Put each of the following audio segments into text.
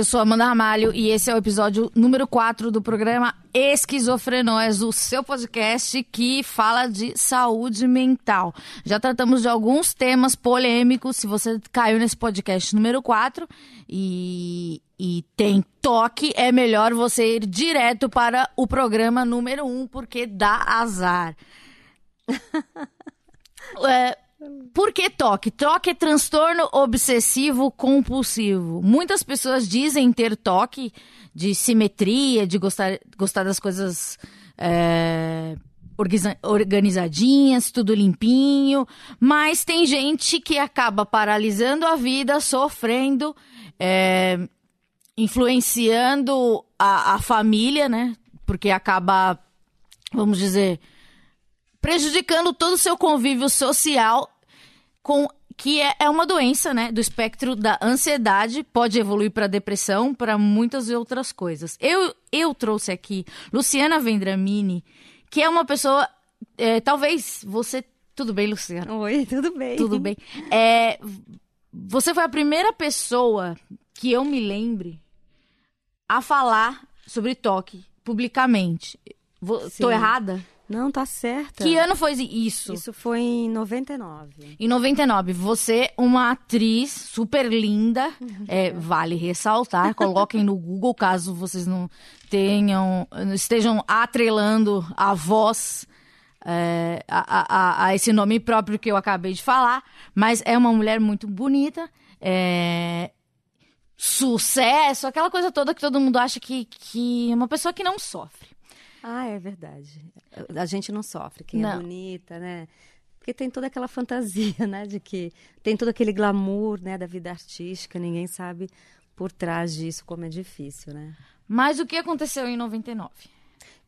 eu sou Amanda Ramalho e esse é o episódio número 4 do programa Esquizofrenóis, o seu podcast que fala de saúde mental. Já tratamos de alguns temas polêmicos, se você caiu nesse podcast número 4 e, e tem toque, é melhor você ir direto para o programa número 1, porque dá azar. É, por que toque? Toque é transtorno obsessivo compulsivo. Muitas pessoas dizem ter toque de simetria, de gostar, gostar das coisas é, organiza- organizadinhas, tudo limpinho, mas tem gente que acaba paralisando a vida, sofrendo, é, influenciando a, a família, né? Porque acaba, vamos dizer, prejudicando todo o seu convívio social com que é, é uma doença, né, do espectro da ansiedade, pode evoluir para depressão, para muitas outras coisas. Eu eu trouxe aqui Luciana Vendramini, que é uma pessoa, é, talvez você, tudo bem, Luciana? Oi, tudo bem? Tudo bem. É, você foi a primeira pessoa que eu me lembre a falar sobre toque publicamente. Vou, tô errada? Não, tá certa. Que ano foi isso? Isso foi em 99. Em 99, você, uma atriz super linda, é, vale ressaltar, coloquem no Google caso vocês não tenham, estejam atrelando a voz é, a, a- a esse nome próprio que eu acabei de falar, mas é uma mulher muito bonita, é, sucesso, aquela coisa toda que todo mundo acha que, que é uma pessoa que não sofre. Ah, é verdade. A gente não sofre, quem Não. é bonita, né? Porque tem toda aquela fantasia, né? De que tem todo aquele glamour, né? Da vida artística. Ninguém sabe por trás disso como é difícil, né? Mas o que aconteceu em 99?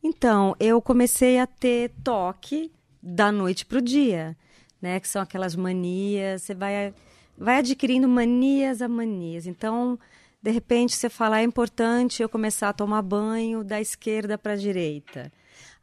Então, eu comecei a ter toque da noite pro dia, né? Que são aquelas manias, você vai, vai adquirindo manias a manias. Então, de repente, você fala, é importante eu começar a tomar banho da esquerda para a direita.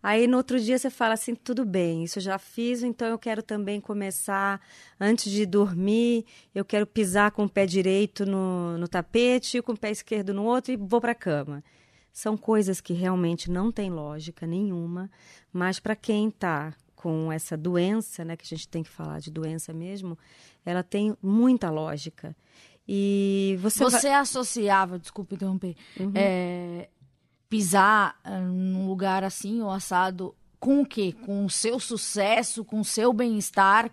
Aí, no outro dia, você fala assim, tudo bem, isso eu já fiz, então eu quero também começar, antes de dormir, eu quero pisar com o pé direito no, no tapete com o pé esquerdo no outro e vou para a cama. São coisas que realmente não têm lógica nenhuma, mas para quem está com essa doença, né, que a gente tem que falar de doença mesmo, ela tem muita lógica. E você, vai- Você associava, desculpa interromper, é, pisar ah, num lugar assim, ou assado, com o quê? Com o seu sucesso, com o seu bem-estar?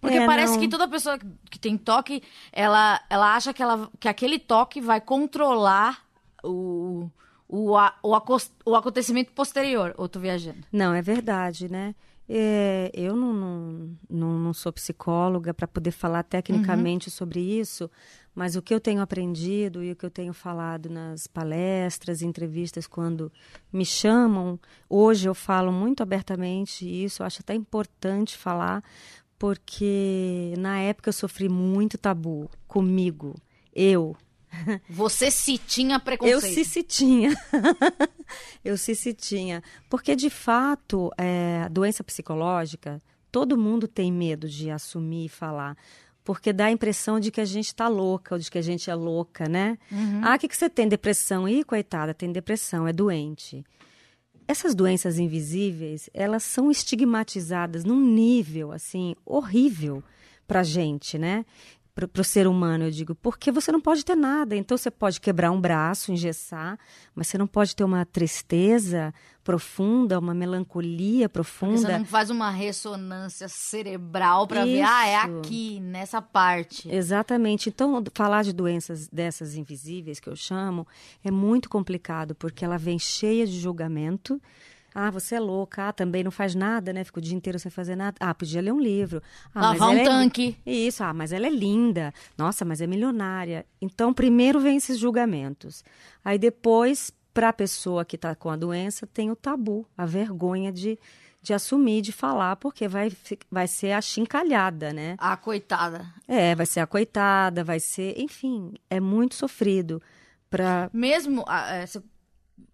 Porque É, parece não. que toda pessoa que tem toque, ela, ela acha que, ela, que aquele toque vai controlar o, o, a- o, acos- o acontecimento posterior. Ou tô viajando? Não, é verdade, né? É, eu não, não, não, sou psicóloga para poder falar tecnicamente sobre isso, mas o que eu tenho aprendido e o que eu tenho falado nas palestras, entrevistas, quando me chamam, hoje eu falo muito abertamente isso, eu acho até importante falar, porque na época eu sofri muito tabu comigo, eu, Você se tinha eu preconceito. se se tinha. eu se se tinha. Porque, de fato, é, a doença psicológica, todo mundo tem medo de assumir e falar. Porque dá a impressão de que a gente está louca, ou de que a gente é louca, né? Ah, o que, que você tem? Depressão? Ih, coitada, tem depressão, é doente. Essas doenças invisíveis, elas são estigmatizadas num nível, assim, horrível pra gente, né? Pro, pro ser humano, eu digo, porque você não pode ter nada. Então, você pode quebrar um braço, engessar, mas você não pode ter uma tristeza profunda, uma melancolia Porque você profunda. não faz uma ressonância cerebral pra ver, ah, é aqui, nessa parte. Exatamente. Então, falar de doenças dessas invisíveis que eu chamo é muito complicado, porque ela vem cheia de julgamento. Ah, você é louca. Ah, também não faz nada, né? Fica o dia inteiro sem fazer nada. Ah, podia ler um livro. Ah, mas Lavar um ela é- tanque. Isso. Ah, mas ela é linda. Nossa, mas é milionária. Então, primeiro vem esses julgamentos. Aí depois, para a pessoa que está com a doença, tem o tabu, a vergonha de, de assumir, de falar, porque vai, vai ser achincalhada, né? A coitada. É, vai ser a coitada, vai ser, enfim, é muito sofrido para Mesmo ah, é, se-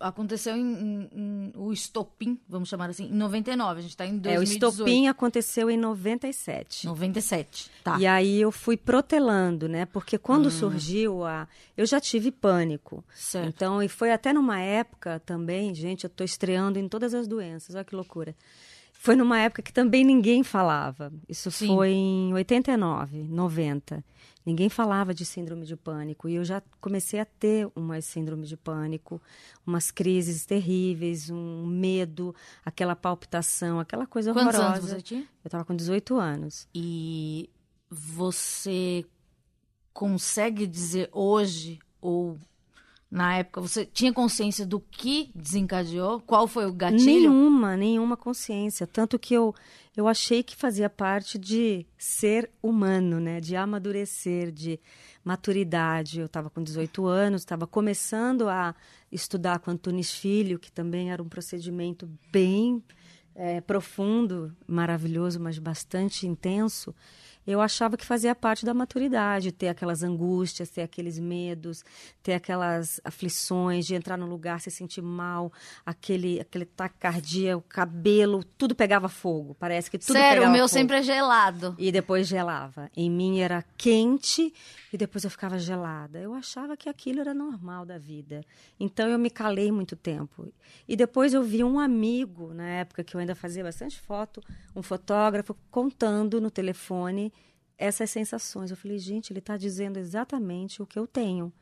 aconteceu em, em- em- o estopim, vamos chamar assim, em 99. A gente tá em É, o 2018. estopim aconteceu em 97. 97. Tá. E aí eu fui protelando, né? Porque quando Hum. surgiu a. Eu já tive pânico. Certo. Então, e foi até numa época também, gente, eu tô estreando em todas as doenças, olha que loucura. Foi numa época que também ninguém falava. Isso Sim. foi em 89, 90. Ninguém falava de síndrome de pânico. E eu já comecei a ter uma síndrome de pânico, umas crises terríveis, um medo, aquela palpitação, aquela coisa Quantos horrorosa. anos você tinha? Eu estava com 18 anos. E você consegue dizer hoje, ou na época, você tinha consciência do que desencadeou? Qual foi o gatilho? Nenhuma, nenhuma consciência. Tanto que eu, eu achei que fazia parte de ser humano, né? De amadurecer, de maturidade. Eu estava com 18 anos, estava começando a estudar com Antunes Filho, que também era um procedimento bem eh, profundo, maravilhoso, mas bastante intenso. Eu achava que fazia parte da maturidade, ter aquelas angústias, ter aqueles medos, ter aquelas aflições de entrar num lugar, se sentir mal, aquele, aquele taquicardia, o cabelo, tudo pegava fogo. Parece que tudo Sério, o pegava meu fogo. sempre é gelado. E depois gelava. Em mim era quente e depois eu ficava gelada. Eu achava que aquilo era normal da vida. Então eu me calei muito tempo. E depois eu vi um amigo, na época que eu ainda fazia bastante foto, um fotógrafo, contando no telefone essas sensações. Eu falei, gente, ele está dizendo exatamente o que eu tenho.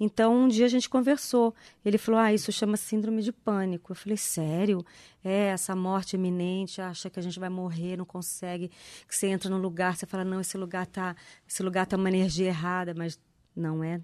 Então, um dia a gente conversou. Ele falou: Ah, isso chama síndrome de pânico. Eu falei: Sério? É, essa morte iminente, acha que a gente vai morrer, não consegue. Que você entra num lugar, você fala: Não, esse lugar tá, esse lugar tá uma energia errada, mas não é.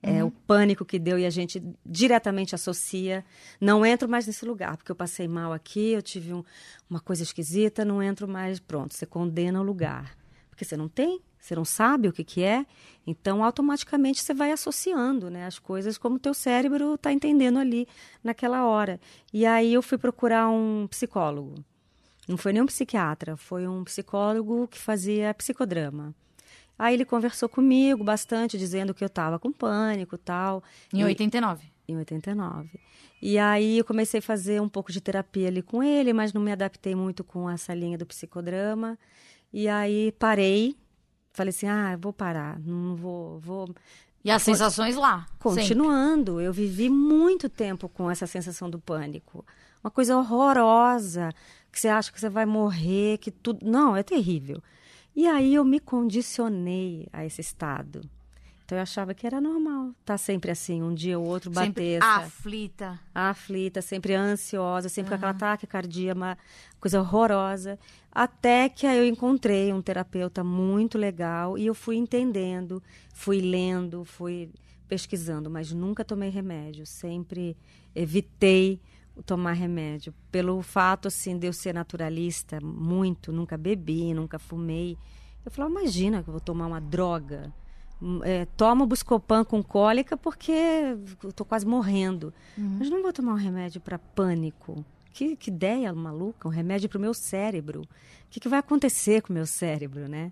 É o pânico que deu e a gente diretamente associa. Não entro mais nesse lugar, porque eu passei mal aqui, eu tive um- uma coisa esquisita, não entro mais. Pronto, você condena o lugar. Porque você não tem, você não sabe o que, que é, então automaticamente você vai associando né, as coisas como o teu cérebro está entendendo ali naquela hora. E aí eu fui procurar um psicólogo. Não foi nem um psiquiatra, foi um psicólogo que fazia psicodrama. Aí ele conversou comigo bastante, dizendo que eu estava com pânico e tal. Em E- 89. em 89. E aí eu comecei a fazer um pouco de terapia ali com ele, mas não me adaptei muito com essa linha do psicodrama. E aí parei, falei assim: "Ah, eu vou parar, não vou, vou E as sensações lá. sempre. continuando. Eu vivi muito tempo com essa sensação do pânico. Uma coisa horrorosa, que você acha que você vai morrer, que tudo, não, é terrível. E aí eu me condicionei a esse estado. Então eu achava que era normal, tá sempre assim, um dia ou outro bater, aflita. aflita, sempre ansiosa, sempre com aquela taquicardia, uma coisa horrorosa. Até que aí eu encontrei um terapeuta muito legal e eu fui entendendo, fui lendo, fui pesquisando, mas nunca tomei remédio, sempre evitei tomar remédio. Pelo fato, assim, de eu ser naturalista, muito, nunca bebi, nunca fumei. Eu falava, imagina que eu vou tomar uma droga. Hum, É, tomo Buscopan com cólica porque eu tô quase morrendo. Mas não vou tomar um remédio para pânico. Que, que ideia maluca, um remédio para o meu cérebro. O que, que vai acontecer com o meu cérebro, né?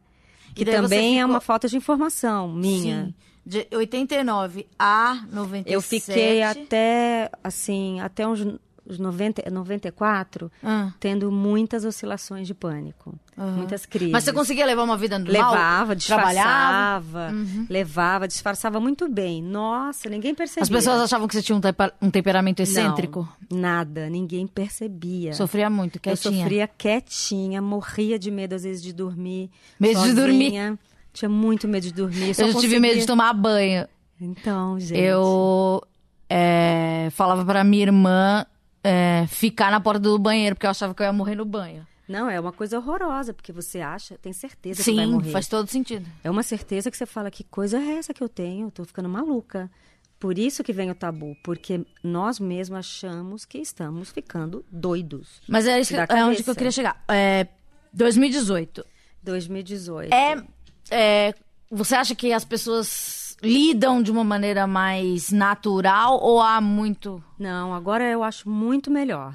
Que também é ficou- uma falta de informação minha. Sim. De 89 a 97. Eu fiquei até, assim, até uns, uns 90, 94, Ah, tendo muitas oscilações de pânico. Muitas crises. Mas você conseguia levar uma vida normal? Levava, Trabalhava? disfarçava. Levava, disfarçava muito bem. Nossa, ninguém percebia. As pessoas achavam que você tinha um, um temperamento excêntrico? Não, nada, ninguém percebia. Sofria muito, Eu quietinha. sofria quietinha, morria de medo às vezes de dormir. Medo de sozinha. Tinha muito medo de dormir. só Eu já tive conseguia- medo de tomar banho. Então, gente. Eu é, falava pra minha irmã é, ficar na porta do banheiro, porque eu achava que eu ia morrer no banho. Não, é uma coisa horrorosa, porque você acha, tem certeza que vai Sim, morrer. faz todo sentido. É uma certeza que você fala, que coisa é essa que eu tenho? Eu tô ficando maluca. Por isso que vem o tabu, porque nós mesmos achamos que estamos ficando doidos. Mas é, isso que, é onde que eu queria chegar. É, 2018. 2018. É, é, você acha que as pessoas lidam de uma maneira mais natural ou há muito. Não, agora eu acho muito melhor.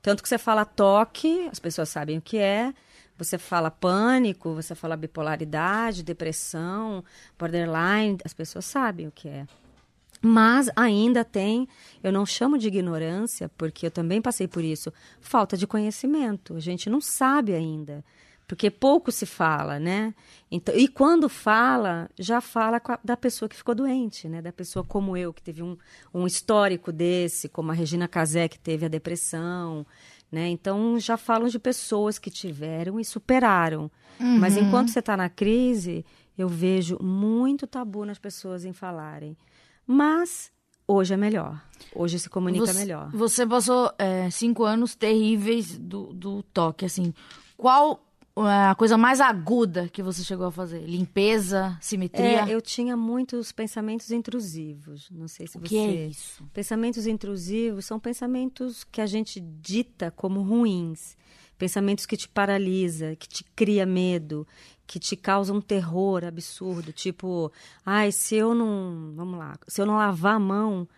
Tanto que você fala toque, as pessoas sabem o que é. Você fala pânico, você fala bipolaridade, depressão, borderline, as pessoas sabem o que é. Mas ainda tem, eu não chamo de ignorância, porque eu também passei por isso, falta de conhecimento. A gente não sabe ainda, porque pouco se fala, né? Então, e quando fala, já fala a, da pessoa que ficou doente, né? Da pessoa como eu, que teve um, um histórico desse, como a Regina Casé, que teve a depressão, né? Então já falam de pessoas que tiveram e superaram. Uhum. Mas enquanto você está na crise, eu vejo muito tabu nas pessoas em falarem. Mas hoje é melhor. Hoje se comunica você, melhor. Você passou é, cinco anos terríveis do, do toque, assim. Qual a coisa mais aguda que você chegou a fazer? Limpeza, simetria? É, eu tinha muitos pensamentos intrusivos. Não sei se o você. que é isso? Pensamentos intrusivos são pensamentos que a gente dita como ruins. Pensamentos que te paralisa, que te cria medo, que te causam um terror absurdo, tipo, ai, se eu não, vamos lá, se eu não lavar a mão,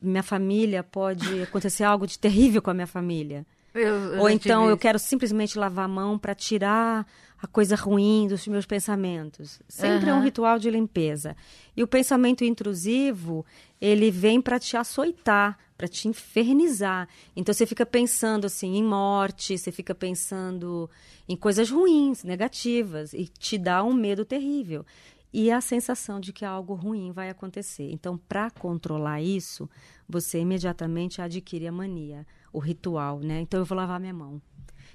minha família pode acontecer algo de terrível com a minha família. Eu, eu Ou então eu quero simplesmente lavar a mão para tirar a coisa ruim dos meus pensamentos. Sempre uhum. é um ritual de limpeza. E o pensamento intrusivo, ele vem para te açoitar, para te infernizar. Então você fica pensando assim em morte, você fica pensando em coisas ruins, negativas e te dá um medo terrível. E a sensação de que algo ruim vai acontecer. Então, para controlar isso, você imediatamente adquire a mania, o ritual, né? Então eu vou lavar minha mão.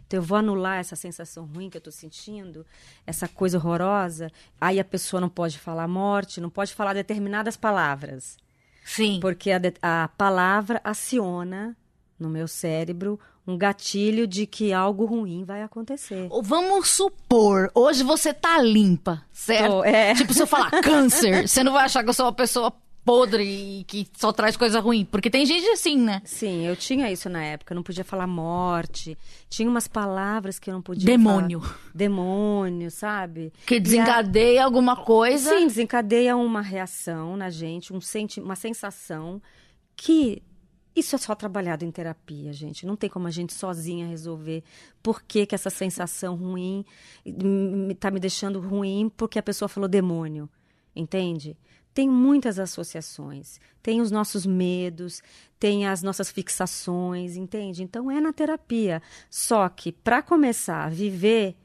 Então eu vou anular essa sensação ruim que eu estou sentindo, essa coisa horrorosa. Aí a pessoa não pode falar morte, não pode falar determinadas palavras. Sim. Porque a, a palavra aciona no meu cérebro um gatilho de que algo ruim vai acontecer. Vamos supor, hoje você tá limpa, certo? Tô, é. Tipo, se eu falar câncer, você não vai achar que eu sou uma pessoa podre e que só traz coisa ruim. Porque tem gente assim, né? Sim, eu tinha isso na época. Eu não podia falar morte. Tinha umas palavras que eu não podia Demônio. falar. Demônio, sabe? Que desencadeia a... alguma coisa. Sim, desencadeia uma reação na gente, um senti... uma sensação que isso é só trabalhado em terapia, gente. Não tem como a gente sozinha resolver por que, que essa sensação ruim está me deixando ruim porque a pessoa falou demônio. Entende? Tem muitas associações. Tem os nossos medos, tem as nossas fixações, entende? Então é na terapia. Só que para começar a viver,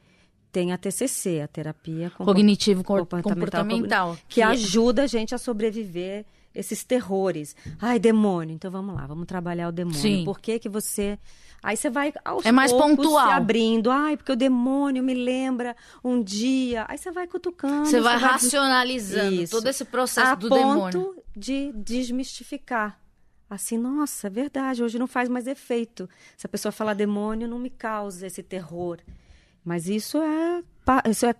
tem a TCC, a terapia cognitivo comportamental, comportamental que, que ajuda a gente a sobreviver esses terrores. Ai, demônio. Então vamos lá, vamos trabalhar o demônio. Sim. Por que que você Aí você vai aos é mais pontual. se abrindo. Ai, porque o demônio me lembra um dia. Aí você vai cutucando. Você vai, vai racionalizando todo esse processo a do ponto demônio. de desmistificar. Assim, nossa, é verdade, hoje não faz mais efeito. Se a pessoa falar demônio, não me causa esse terror. Mas isso é, isso é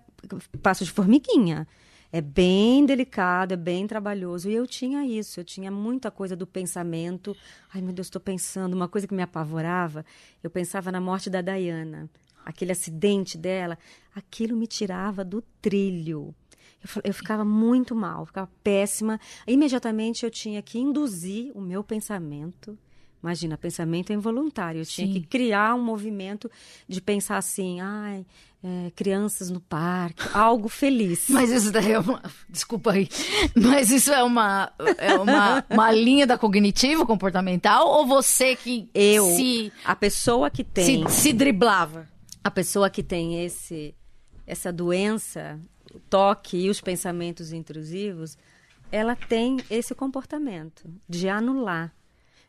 passo de formiguinha. É bem delicado, é bem trabalhoso. E eu tinha isso, eu tinha muita coisa do pensamento. Ai, meu Deus, estou pensando. Uma coisa que me apavorava, eu pensava na morte da Diana. Aquele acidente dela, aquilo me tirava do trilho. Eu, eu ficava muito mal, ficava péssima. Imediatamente eu tinha que induzir o meu pensamento Imagina, pensamento é involuntário. Eu tinha Sim. que criar um movimento de pensar assim, ai, é, crianças no parque, algo feliz. Mas isso daí é uma. Desculpa aí. Mas isso é uma, é uma, uma linha da cognitivo comportamental ou você que eu, se. A pessoa que tem. Se, se driblava. A pessoa que tem esse, essa doença, o toque e os pensamentos intrusivos, ela tem esse comportamento de anular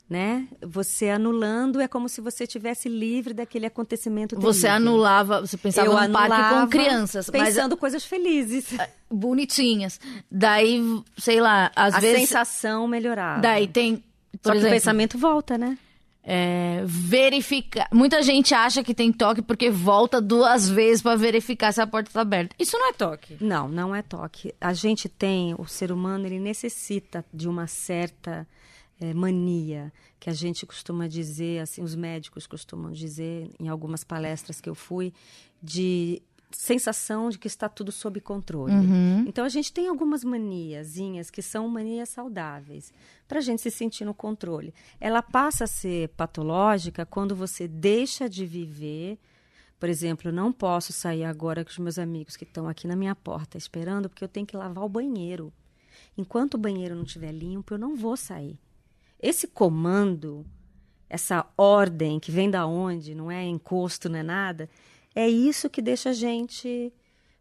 né? Você anulando é como se você tivesse livre daquele acontecimento terrível. Você anulava, você pensava Eu no parque com crianças, pensando mas, coisas felizes, bonitinhas. Daí, sei lá, às a vezes a sensação melhorava. Daí tem, por Só exemplo, que o pensamento volta, né? É, verificar. Muita gente acha que tem toque porque volta duas vezes para verificar se a porta está aberta. Isso não é toque. Não, não é toque. A gente tem, o ser humano, ele necessita de uma certa é, mania, que a gente costuma dizer, assim, os médicos costumam dizer em algumas palestras que eu fui, de sensação de que está tudo sob controle. Uhum. Então a gente tem algumas maniazinhas que são manias saudáveis para a gente se sentir no controle. Ela passa a ser patológica quando você deixa de viver. Por exemplo, não posso sair agora com os meus amigos que estão aqui na minha porta esperando porque eu tenho que lavar o banheiro. Enquanto o banheiro não estiver limpo, eu não vou sair. Esse comando, essa ordem que vem da onde, não é encosto, não é nada, é isso que deixa a gente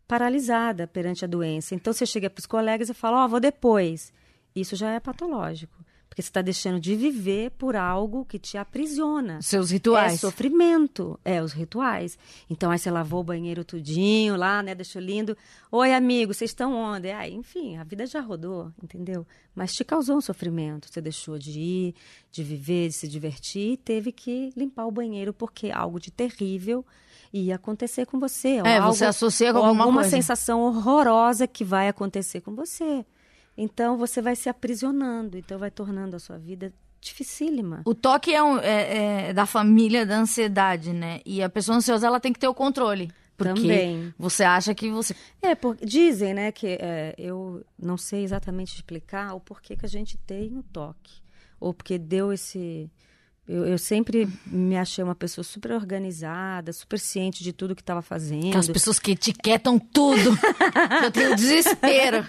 paralisada perante a doença. Então você chega para os colegas e fala: Ó, oh, vou depois. Isso já é patológico. Porque você está deixando de viver por algo que te aprisiona. Seus rituais. É sofrimento. É, os rituais. Então, aí você lavou o banheiro tudinho lá, né? Deixou lindo. Oi, amigo, vocês estão onde? Ah, enfim, a vida já rodou, entendeu? Mas te causou um sofrimento. Você deixou de ir, de viver, de se divertir e teve que limpar o banheiro porque algo de terrível ia acontecer com você. É, algo, você associa com alguma, alguma sensação horrorosa que vai acontecer com você. Então você vai se aprisionando, então vai tornando a sua vida dificílima. O toque é, um, é, é da família da ansiedade, né? E a pessoa ansiosa ela tem que ter o controle. Porque Também. você acha que você. É, porque dizem, né, que é, eu não sei exatamente explicar o porquê que a gente tem o toque. Ou porque deu esse. Eu, eu, sempre me achei uma pessoa super organizada, super ciente de tudo que estava fazendo. Aquelas pessoas que etiquetam tudo. eu tenho desespero.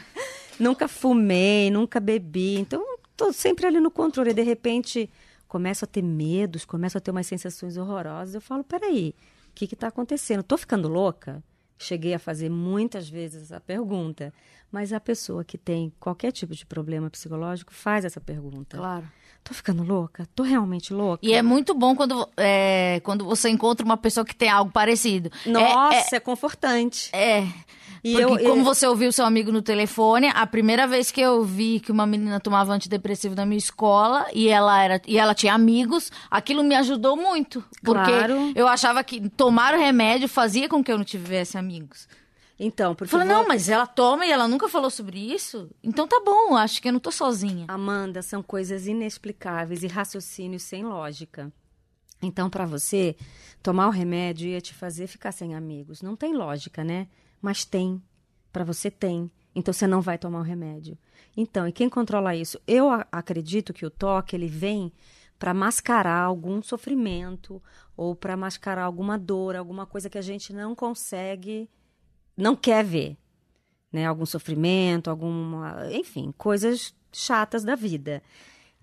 Nunca fumei, nunca bebi. Então, tô sempre ali no controle. E, de repente, começo a ter medos, começo a ter umas sensações horrorosas. Eu falo, peraí, o que está acontecendo? Tô ficando louca? Cheguei a fazer muitas vezes essa pergunta. Mas a pessoa que tem qualquer tipo de problema psicológico faz essa pergunta. Claro. Tô ficando louca? Tô realmente louca? E é muito bom quando, é, quando você encontra uma pessoa que tem algo parecido. Nossa, é, é, é confortante. É. E Porque eu, como eu... você ouviu seu amigo no telefone, a primeira vez que eu vi que uma menina tomava antidepressivo na minha escola e ela era e ela tinha amigos, aquilo me ajudou muito. Porque claro. eu achava que tomar o remédio fazia com que eu não tivesse amigos. Então, porque. Falei, vou... não, mas ela toma e ela nunca falou sobre isso. Então tá bom, acho que eu não tô sozinha. Amanda, são coisas inexplicáveis e raciocínios sem lógica. Então, para você, tomar o remédio ia te fazer ficar sem amigos. Não tem lógica, né? Mas tem. Para você tem. Então você não vai tomar o remédio. Então, e quem controla isso? Eu acredito que o toque ele vem para mascarar algum sofrimento ou para mascarar alguma dor, alguma coisa que a gente não consegue, não quer ver, né? Algum sofrimento, alguma, enfim, coisas chatas da vida.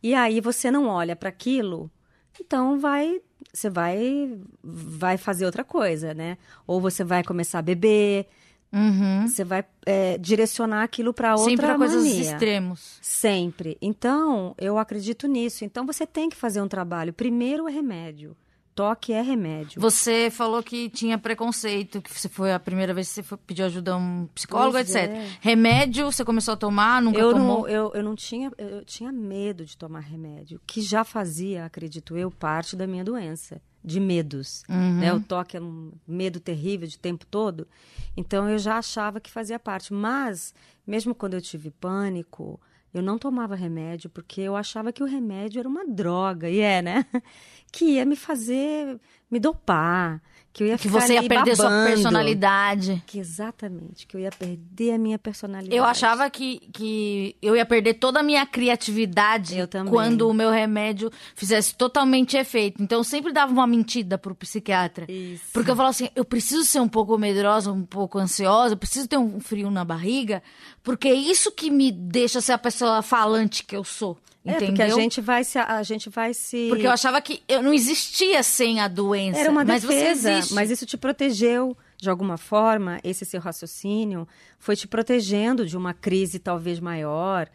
E aí você não olha para aquilo, então vai, você vai, vai fazer outra coisa, né? Ou você vai começar a beber, Uhum. Você vai é, direcionar aquilo para outra Sempre pra coisas extremos. Sempre. Então, eu acredito nisso. Então, você tem que fazer um trabalho. Primeiro é remédio. Toque é remédio. Você falou que tinha preconceito, que você foi a primeira vez que você foi, pediu ajuda a um psicólogo, Pois etc. é. Remédio, você começou a tomar, nunca Eu tomou? não, eu, eu não tinha, eu tinha medo de tomar remédio, que já fazia, acredito eu, parte da minha doença, de medos. Uhum. Né? O toque é um medo terrível de tempo todo. Então eu já achava que fazia parte. Mas, mesmo quando eu tive pânico, eu não tomava remédio, porque eu achava que o remédio era uma droga, e é, né? Que ia me fazer me dopar, que eu ia Que você ia perder sua babando. personalidade. Que exatamente, que eu ia perder a minha personalidade. Eu achava que, que eu ia perder toda a minha criatividade quando o meu remédio fizesse totalmente efeito. Então eu sempre dava uma mentira pro psiquiatra. Isso. Porque eu falava assim, eu preciso ser um pouco medrosa, um pouco ansiosa, eu preciso ter um frio na barriga, porque é isso que me deixa ser a pessoa falante que eu sou. É, Entendeu? porque a gente vai se a gente vai se Porque eu achava que eu não existia sem a doença. Era uma mas defesa, você existe. mas isso te protegeu de alguma forma, esse seu raciocínio foi te protegendo de uma crise talvez maior,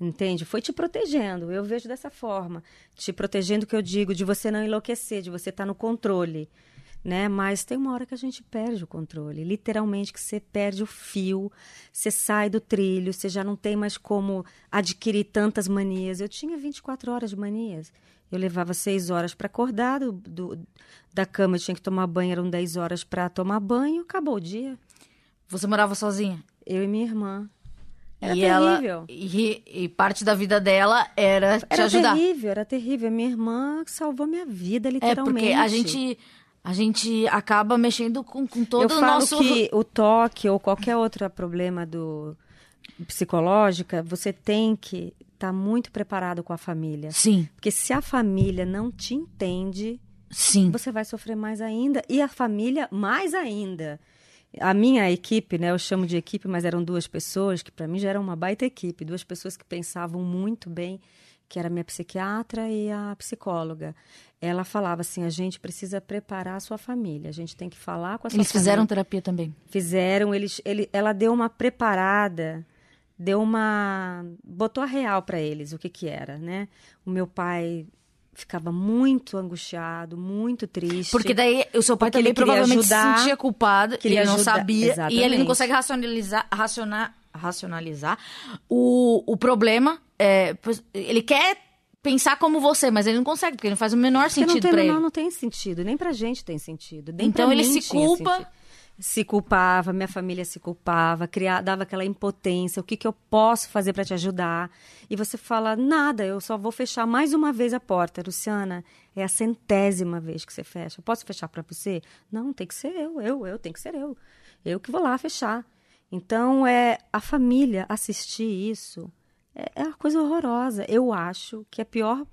entende? Foi te protegendo, eu vejo dessa forma. Te protegendo, que eu digo, de você não enlouquecer, de você estar no controle. Né? Mas tem uma hora que a gente perde o controle, literalmente que você perde o fio, você sai do trilho, você já não tem mais como adquirir tantas manias. Eu tinha 24 horas de manias. Eu levava seis horas para acordar do, do- da cama, eu tinha que tomar banho, eram 10 horas para tomar banho, acabou o dia. Você morava sozinha? Eu e minha irmã. Era e terrível. ela e, e parte da vida dela era te Era ajudar. terrível, era terrível. Minha irmã salvou minha vida, É literalmente. porque a gente A gente acaba mexendo com, com todo Eu o falo nosso. que o toque ou qualquer outro problema do psicológica, você tem que estar muito preparado com a família. Sim, Porque se a família não te entende, sim. você vai sofrer mais ainda e a família mais ainda. A minha equipe, né, eu chamo de equipe, mas eram duas pessoas que para mim já eram uma baita equipe, duas pessoas que pensavam muito bem, que era minha psiquiatra e a psicóloga. Ela falava assim: a gente precisa preparar a sua família, a gente tem que falar com a sua Eles fizeram família. terapia também. Fizeram, eles, ele, ela deu uma preparada, deu uma. botou a real para eles, o que que era, né? O meu pai ficava muito angustiado, muito triste. Porque daí o seu pai também provavelmente ajudar, se sentia culpado, queria ele não ajudar- sabia, e ele não Exatamente. consegue racionalizar, racionar, racionalizar o, o problema. é, ele quer pensar como você, mas ele não consegue, porque não faz o menor Porque sentido tem, pra não, ele. não tem sentido, nem pra gente tem sentido. Então ele se culpa. sentido. Se culpava, minha família se culpava, criar, dava aquela impotência, o que, que eu posso fazer para te ajudar? E você fala, nada, eu só vou fechar mais uma vez a porta. Luciana, é a centésima vez que você fecha. Eu posso fechar para você? Não, tem que ser eu, eu, eu, tem que ser eu. Eu que vou lá fechar. Então, é a família assistir isso é, é uma coisa horrorosa. Eu acho que é pior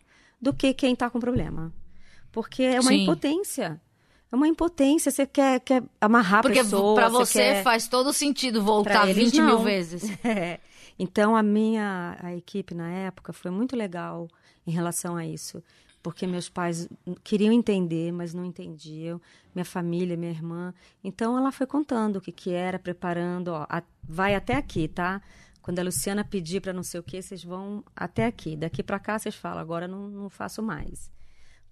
do que quem está com problema. Porque é uma Sim. impotência. É uma impotência. Você quer, quer amarrar Porque a pessoa. pra você quer... faz todo sentido voltar eles, 20 mil não. vezes. É. Então, a minha a equipe na época foi muito legal em relação a isso. Porque meus pais queriam entender, mas não entendiam. Minha família, minha irmã. Então, ela foi contando o que, que era, preparando. Ó, a- vai até aqui, tá? Quando a Luciana pedir para não sei o quê, vocês vão até aqui. Daqui para cá, vocês falam, agora não, não faço mais.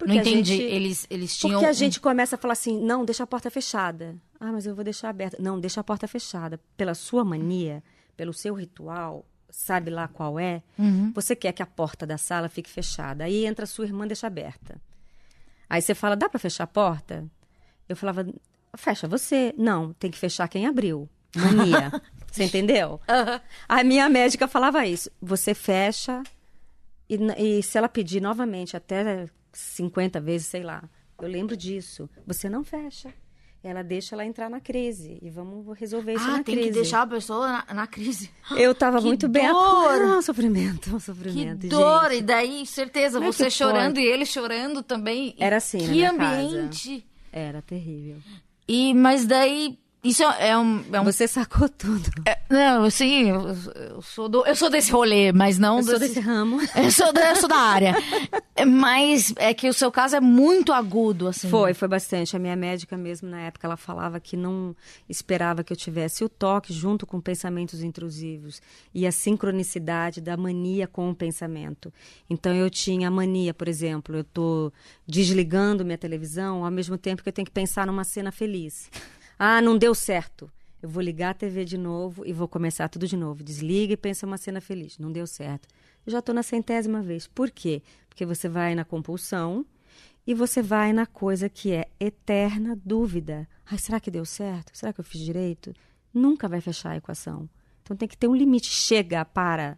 não a entendi. gente- Eles, eles tinham. porque a gente começa a falar assim, não, deixa a porta fechada. Ah, mas eu vou deixar aberta. Não, deixa a porta fechada. Pela sua mania, pelo seu ritual, sabe lá qual é, Uhum. você quer que a porta da sala fique fechada. Aí entra sua irmã, deixa aberta. Aí você fala, dá para fechar a porta? Eu falava, fecha você. Não, tem que fechar quem abriu. Mania. você entendeu? A minha médica falava isso. Você fecha e, e se ela pedir novamente até 50 vezes, sei lá, eu lembro disso. Você não fecha. Ela deixa ela entrar na crise e vamos resolver isso Ah, na tem crise. que deixar a pessoa na, na crise. Eu tava Que muito bem. dor! Ah, um sofrimento, um Que sofrimento. dor! gente. E daí, certeza, você que chorando e ele chorando também. Era assim Que minha casa. ambiente! Era terrível. E, mas daí, isso é, é um... É um Você sacou tudo. é- não, assim, eu, eu sou do, eu sou desse rolê, mas não Eu sou desse- desse ramo. Eu sou, da- eu sou da área. Mas é que o seu caso é muito agudo, assim. Foi, foi bastante. A minha médica mesmo, na época, ela falava que não esperava que eu tivesse o toque junto com pensamentos intrusivos e a sincronicidade da mania com o pensamento. Então, eu tinha a mania, por exemplo, eu tô desligando minha televisão ao mesmo tempo que eu tenho que pensar numa cena feliz. Ah, não deu certo. Eu vou ligar a TV de novo e vou começar tudo de novo. Desliga e pensa uma cena feliz. Não deu certo. Eu já estou na centésima vez. Por quê? Porque você vai na compulsão e você vai na coisa que é eterna dúvida. Ai, será que deu certo? Será que eu fiz direito? Nunca vai fechar a equação. Então tem que ter um limite. Chega, para.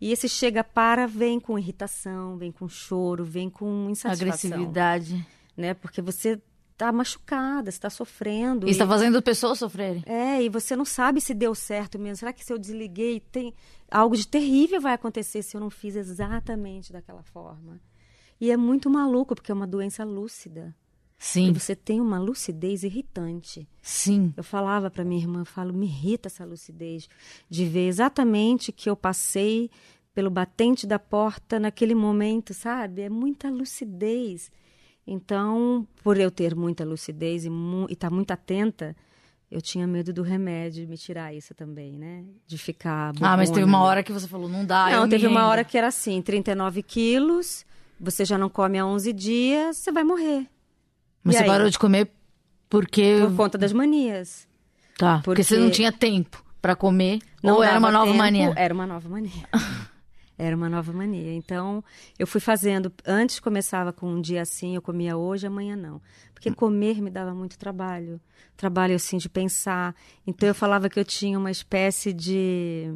E esse chega, para vem com irritação, vem com choro, vem com insatisfação. Agressividade. Né? Porque você está machucada, você está sofrendo. E- está fazendo pessoas sofrerem. é, e você não sabe se deu certo mesmo. Será que se eu desliguei, tem algo de terrível vai acontecer se eu não fiz exatamente daquela forma? E é muito maluco, porque é uma doença lúcida. Sim, E você tem uma lucidez irritante. sim. Eu falava para minha irmã, eu falo, me irrita essa lucidez de ver exatamente que eu passei pelo batente da porta naquele momento, sabe? É muita lucidez. Então, por eu ter muita lucidez e estar muito atenta, eu tinha medo do remédio me tirar isso também, né? De ficar. Ah, mas teve bobona. uma hora que você falou, não dá, eu Não, teve uma hora que era assim: 39 quilos, você já não come há 11 dias, você vai morrer. Mas E você aí? parou de comer porque... Por conta das manias. Tá, porque... porque- você não tinha tempo pra comer. Não ou era uma nova tempo, mania. Era uma nova mania. Era uma nova mania. Então, eu fui fazendo. Antes começava com um dia assim, eu comia hoje, amanhã não. Porque comer me dava muito trabalho. Trabalho assim de pensar. Então, eu falava que eu tinha uma espécie de.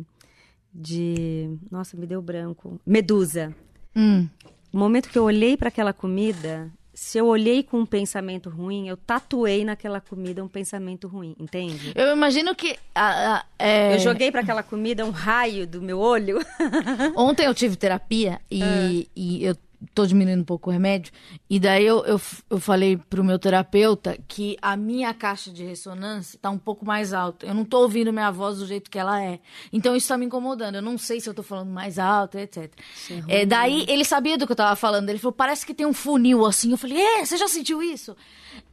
de. Nossa, me deu branco. Medusa. Hum, O momento que eu olhei para aquela comida, se eu olhei com um pensamento ruim, eu tatuei naquela comida um pensamento ruim, entende? Eu imagino que. a- a- é, Eu joguei para aquela comida um raio do meu olho. Ontem eu tive terapia e, Ah. e eu tô diminuindo um pouco o remédio. E daí eu, eu, eu falei pro meu terapeuta que a minha caixa de ressonância tá um pouco mais alta. Eu não tô ouvindo minha voz do jeito que ela é. Então isso tá me incomodando. Eu não sei se eu tô falando mais alto, etc. É, daí ele sabia do que eu tava falando. Ele falou: parece que tem um funil assim. Eu falei: é, você já sentiu isso?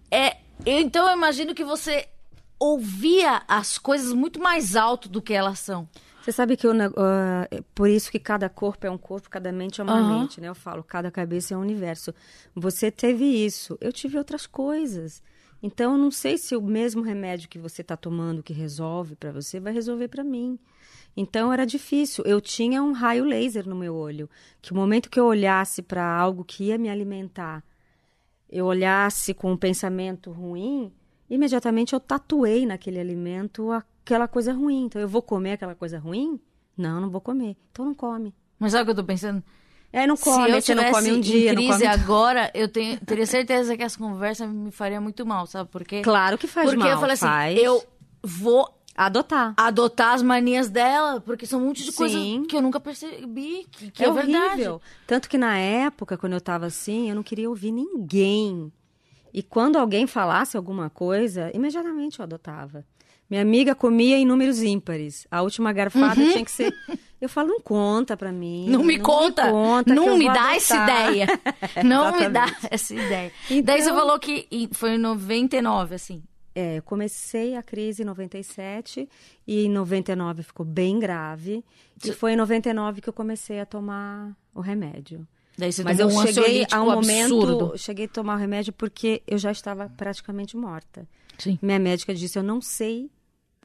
É, então eu imagino que você ouvia as coisas muito mais alto do que elas são. Você sabe que eu, é por isso que cada corpo é um corpo, cada mente é uma Aham. mente, né? Eu falo, cada cabeça é um universo. Você teve isso, eu tive outras coisas. Então, eu não sei se o mesmo remédio que você está tomando que resolve para você vai resolver para mim. Então, era difícil. Eu tinha um raio laser no meu olho, que o momento que eu olhasse para algo que ia me alimentar, eu olhasse com um pensamento ruim, imediatamente eu tatuei naquele alimento aquela coisa ruim. Então, eu vou comer aquela coisa ruim? Não, não vou comer. Então, não come. Mas sabe o que eu tô pensando? É, não come, Se eu você não come um dia, em crise agora, eu tenho, teria certeza que essa conversa me faria muito mal, sabe por quê? Claro que faz porque mal, eu falei assim, faz. eu vou Adotar. adotar as manias dela, porque são um monte de coisas que eu nunca percebi, que, que é, é, verdade. horrível. Tanto que na época, quando eu tava assim, eu não queria ouvir ninguém. E quando alguém falasse alguma coisa, imediatamente eu adotava. Minha amiga comia em números ímpares. A última garfada tinha que ser. Eu falo, não conta pra mim. Uhum. Não me conta, conta que não eu me dá essa adotar." ideia. não me dá essa ideia. Então- Daí você falou que foi em 99, assim. É, eu comecei a crise em 97 e em 99 ficou bem grave. E foi em 99 que eu comecei a tomar o remédio. Mas eu um cheguei a um momento, absurdo. cheguei a tomar o remédio porque eu já estava praticamente morta. Sim. Minha médica disse, eu não sei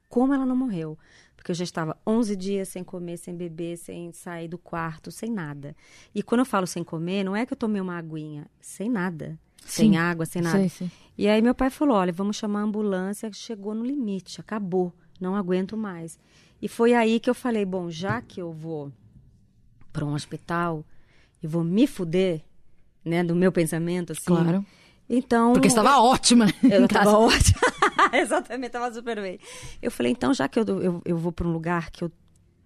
como ela não morreu. Porque eu já estava 11 dias sem comer, sem beber, sem sair do quarto, sem nada. E quando eu falo sem comer, não é que eu tomei uma aguinha, sem nada. Sem Sim. água, sem nada. Sei, sei. E aí meu pai falou, olha, vamos chamar a ambulância, chegou no limite, acabou, não aguento mais. E foi aí que eu falei, bom, já que eu vou para um hospital e vou me fuder, né, do meu pensamento, assim. Claro. Então... Porque estava ótima. Eu em casa. tava ótima. Exatamente, tava super bem. Eu falei, então, já que eu, eu, eu vou para um lugar que eu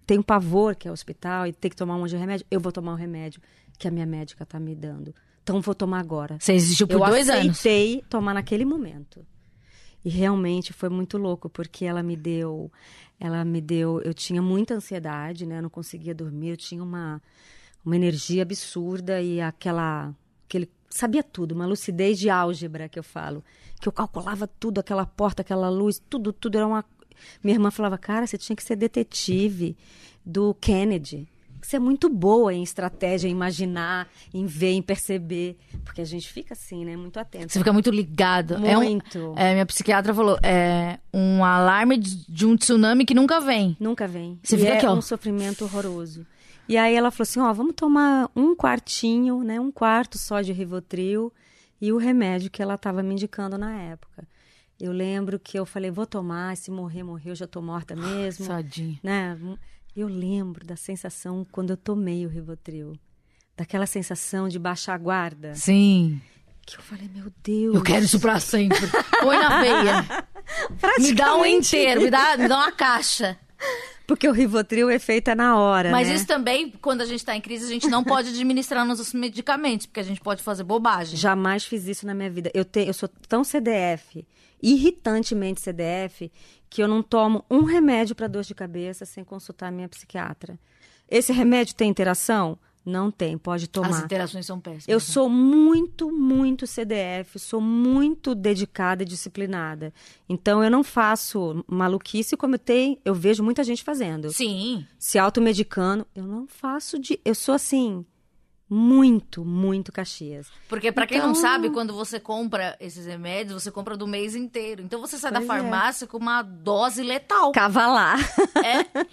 tenho pavor, que é o hospital, e ter que tomar um monte de remédio, eu vou tomar o remédio que a minha médica tá me dando. Então, vou tomar agora. Você existiu por eu dois anos. aceitei tomar naquele momento. E realmente foi muito louco, porque ela me deu. Ela me deu. Eu tinha muita ansiedade, né? Eu não conseguia dormir, eu tinha uma, uma energia absurda e aquela. Aquele, sabia tudo, uma lucidez de álgebra que eu falo. Que eu calculava tudo, aquela porta, aquela luz, tudo, tudo era uma. Minha irmã falava, cara, você tinha que ser detetive do Kennedy. Você é muito boa em estratégia, em imaginar, em ver, em perceber. Porque a gente fica assim, né? Muito atento. Você fica muito ligado. É um- Muito. é, minha psiquiatra falou, é um alarme de, de um tsunami que nunca vem. Nunca vem. Você e fica é aqui, ó. um sofrimento horroroso. E aí ela falou assim, ó, vamos tomar um quartinho, né? Um quarto só de Rivotril e o remédio que ela estava me indicando na época. Eu lembro que eu falei, vou tomar, se morrer, morreu, já tô morta mesmo. Sadinho. né? Eu lembro da sensação quando eu tomei o Rivotril. Daquela sensação de baixar a guarda. Sim. Que eu falei, meu Deus. Eu quero isso pra sempre. Põe na veia. Me dá um inteiro, me dá, me dá uma caixa. Porque o Rivotril é feita na hora, Mas né? isso também, quando a gente tá em crise, a gente não pode administrar nossos medicamentos, porque a gente pode fazer bobagem. Jamais fiz isso na minha vida. Eu, te, eu sou tão CDF, irritantemente CDF, que eu não tomo um remédio para dor de cabeça sem consultar a minha psiquiatra. Esse remédio tem interação? Não tem, pode As tomar. interações são péssimas. Eu sou muito, muito CDF, sou muito dedicada e disciplinada. Então eu não faço maluquice como eu tenho, eu vejo muita gente fazendo. Sim. Se automedicando, eu não faço de, eu sou assim muito, muito Caxias. Porque pra quem não Então- sabe, quando você compra esses remédios, você compra do mês inteiro. Então você sai da Pois é. farmácia com uma dose letal. Cavalar.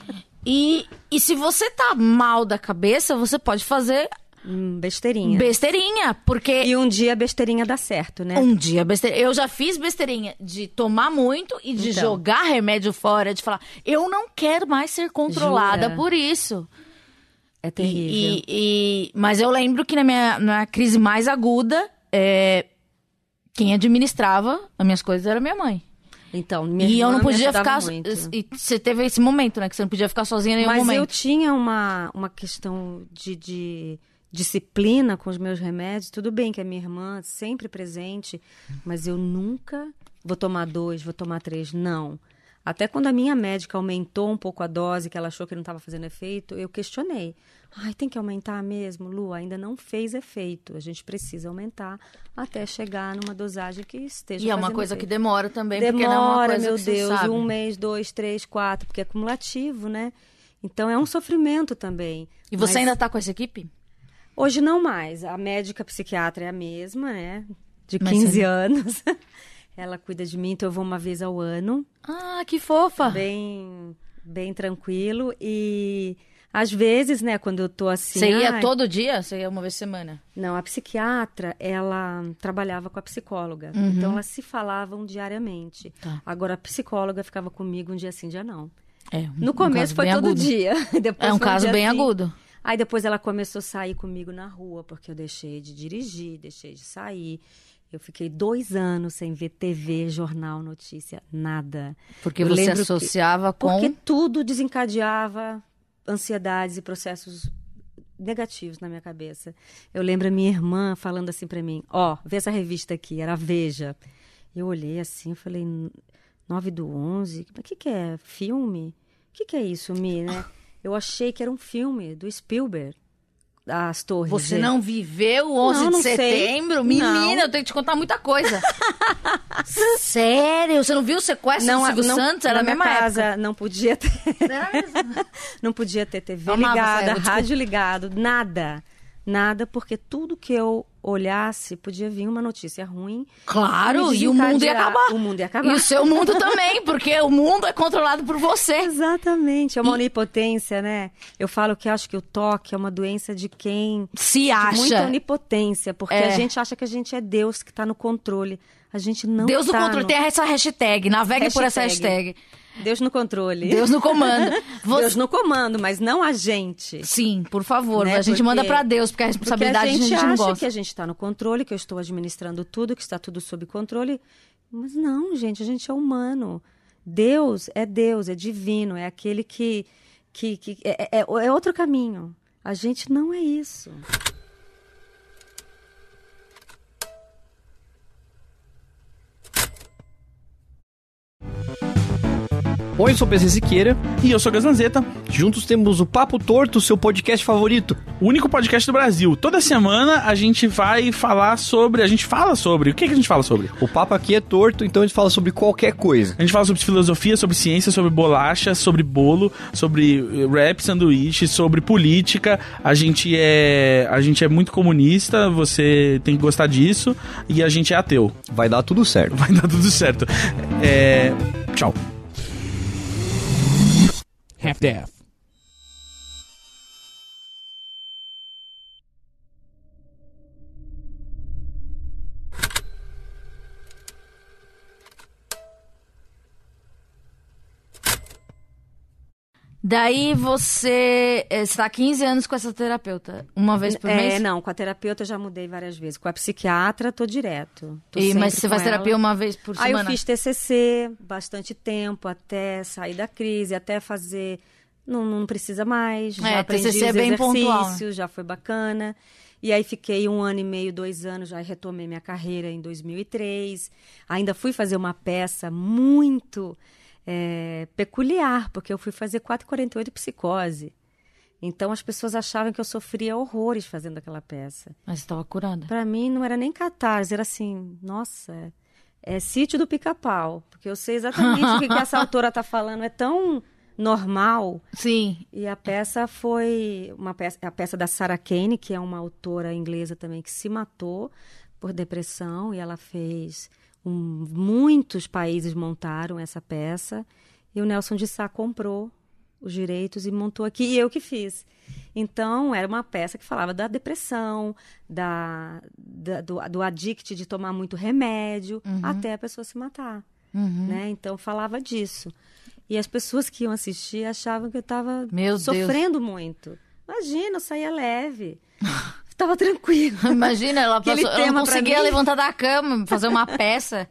E, e se você tá mal da cabeça, você pode fazer Hum, besteirinha. besteirinha. Porque E um dia a besteirinha dá certo, né? um dia besteirinha. Eu já fiz besteirinha de tomar muito e de Então. jogar remédio fora, de falar, eu não quero mais ser controlada Jura? por isso. É terrível. E, e- mas eu lembro que na minha, na crise mais aguda, é, quem administrava as minhas coisas era minha mãe. Então, minha e eu não podia ficar. muito. E você teve esse momento, né? Que você não podia ficar sozinha em nenhum Mas eu momento. tinha uma, uma questão de, de disciplina com os meus remédios. Tudo bem que a minha irmã sempre presente, mas eu nunca vou tomar dois, vou tomar três. Não. Até quando a minha médica aumentou um pouco a dose, que ela achou que não estava fazendo efeito, eu questionei. Ai, tem que aumentar mesmo, Lu? Ainda não fez efeito. A gente precisa aumentar até chegar numa dosagem que esteja E é uma coisa que efeito. demora também, porque não é uma Demora, coisa meu que Deus, sabe. um mês, dois, três, quatro, porque é cumulativo, né? Então é um sofrimento também. E você Mas ainda tá com essa equipe? Hoje não mais. A médica psiquiatra é a mesma, né? De Mas 15 você- anos. Ela cuida de mim, então eu vou uma vez ao ano, Ah, que fofa. bem, bem tranquilo. E às vezes, né, quando eu tô assim. Você ia ai, todo dia? Você ia uma vez por semana? Não, a psiquiatra, ela trabalhava com a psicóloga. Então elas se falavam diariamente. Uhum. Tá. Agora a psicóloga ficava comigo um dia sim, um dia não. É. No um começo caso foi todo agudo. dia. Depois É um caso bem sim. agudo. Aí depois ela começou a sair comigo na rua, porque eu deixei de dirigir, deixei de sair. Eu fiquei dois anos sem ver TV, jornal, notícia, nada. Porque Eu você lembro que- associava com. Porque tudo desencadeava ansiedades e processos negativos na minha cabeça. Eu lembro a minha irmã falando assim pra mim: Ó, vê essa revista aqui, era Veja. Eu olhei assim, falei: 9 do 11? O que, que é? Filme? O que, que é isso, Mi, né? Eu achei que era um filme do Spielberg, as torres. Você Gêmeas. não viveu o 11 Não, de não sei. setembro? Menina, Não. eu tenho que te contar muita coisa. Sério? Você não viu o sequestro não, do Silvio não, Santos? Era na mesma casa época. não podia ter, não podia ter TV amava ligada, rádio ligado, nada. Nada, porque tudo que eu olhasse podia vir uma notícia ruim. Claro, me e o mundo ia acabar. O mundo ia acabar. E o seu mundo também, porque o mundo é controlado por você. Exatamente, é uma onipotência, né? Eu falo que acho que o toque é uma doença de quem Se de muita acha. onipotência, porque É. a gente acha que a gente é Deus que está no controle. A gente não Deus no tá controle. no- Tem essa hashtag. Navegue por essa Hashtag. hashtag. Deus no controle. Deus no comando. Você- Deus no comando, mas não a gente. Sim, por favor. Né? A gente Porque- manda pra Deus, porque a Porque responsabilidade a gente, não acha gosta. que a gente está no controle, que eu estou administrando tudo, que está tudo sob controle. Mas não, gente, a gente é humano. Deus é Deus, é divino, é aquele que. que, que é, é, é outro caminho. A gente não é isso. Oi, eu sou o PC Siqueira. E eu sou Gazanzeta, Juntos temos o Papo Torto, seu podcast favorito. o único podcast do Brasil. Toda semana a gente vai falar sobre. A gente fala sobre. O que, que a gente fala sobre? O papo aqui é torto, então a gente fala sobre qualquer coisa. A gente fala sobre filosofia, sobre ciência, sobre bolacha, sobre bolo, sobre eh, rap, sanduíche, sobre política. A gente é a gente é muito comunista, você tem que gostar disso e a gente é ateu. Vai dar tudo certo. Vai dar tudo certo. É, tchau. half daff. Daí você eh, está há 15 anos com essa terapeuta. Uma vez por é, mês? não, com a terapeuta eu já mudei várias vezes. Com a psiquiatra, tô direto. Tô E, mas você faz terapia ela. uma vez por Aí semana? eu fiz TCC bastante tempo, até sair da crise, até fazer... Não, não precisa mais, já É, aprendi TCC é bem pontual, né? já foi bacana. E aí fiquei um ano e meio, dois anos, já retomei minha carreira em 2003. Ainda fui fazer uma peça muito é, peculiar, porque eu fui fazer 448 Psicose. Então as pessoas achavam que eu sofria horrores fazendo aquela peça. Mas estava curada. Pra mim não era nem catarse, era assim, nossa, é, é sítio do pica-pau. Porque eu sei exatamente o que, que essa autora tá falando. É tão normal. Sim. E a peça foi uma peça, a peça da Sarah Kane, que é uma autora inglesa também que se matou por depressão e ela fez um, muitos países montaram essa peça e o Nelson de Sá comprou os direitos e montou aqui e eu que fiz. Então era uma peça que falava da depressão, da, da- do, do addict de tomar muito remédio até a pessoa se matar né? Então falava disso. E as pessoas que iam assistir achavam que eu estava Meu Deus. sofrendo muito. Imagina, eu saía leve. tava tranquilo. Imagina, ela, passou, ela não conseguia levantar da cama, fazer uma peça.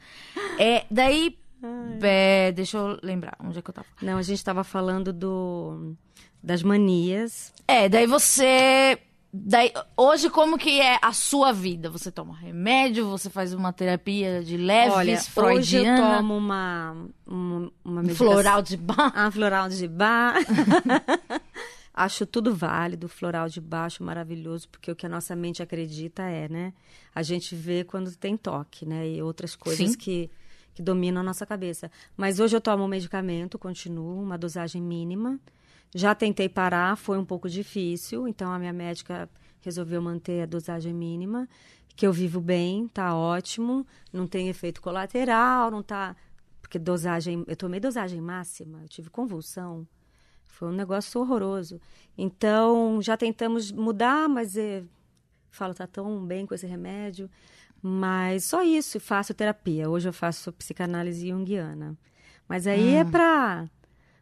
É, daí, é, deixa eu lembrar, onde é que eu tava? Não, a gente tava falando do das manias. É, daí você... Daí, hoje, como que é a sua vida? Você toma remédio, você faz uma terapia de leves, Olha, hoje eu freudiana, tomo uma uma, uma medicação- floral de bar. Ah, floral de bar. acho tudo válido, floral de baixo maravilhoso, porque o que a nossa mente acredita é, né? A gente vê quando tem toque, né? E outras coisas Sim. que, que dominam a nossa cabeça. Mas hoje eu tomo um medicamento, continuo, uma dosagem mínima. Já tentei parar, foi um pouco difícil, então a minha médica resolveu manter a dosagem mínima, que eu vivo bem, tá ótimo, não tem efeito colateral, não tá porque dosagem, eu tomei dosagem máxima, eu tive convulsão. Foi um negócio horroroso. Então, já tentamos mudar, mas é, falo, tá tão bem com esse remédio. Mas só isso, faço terapia. Hoje eu faço psicanálise junguiana. Mas aí é pra,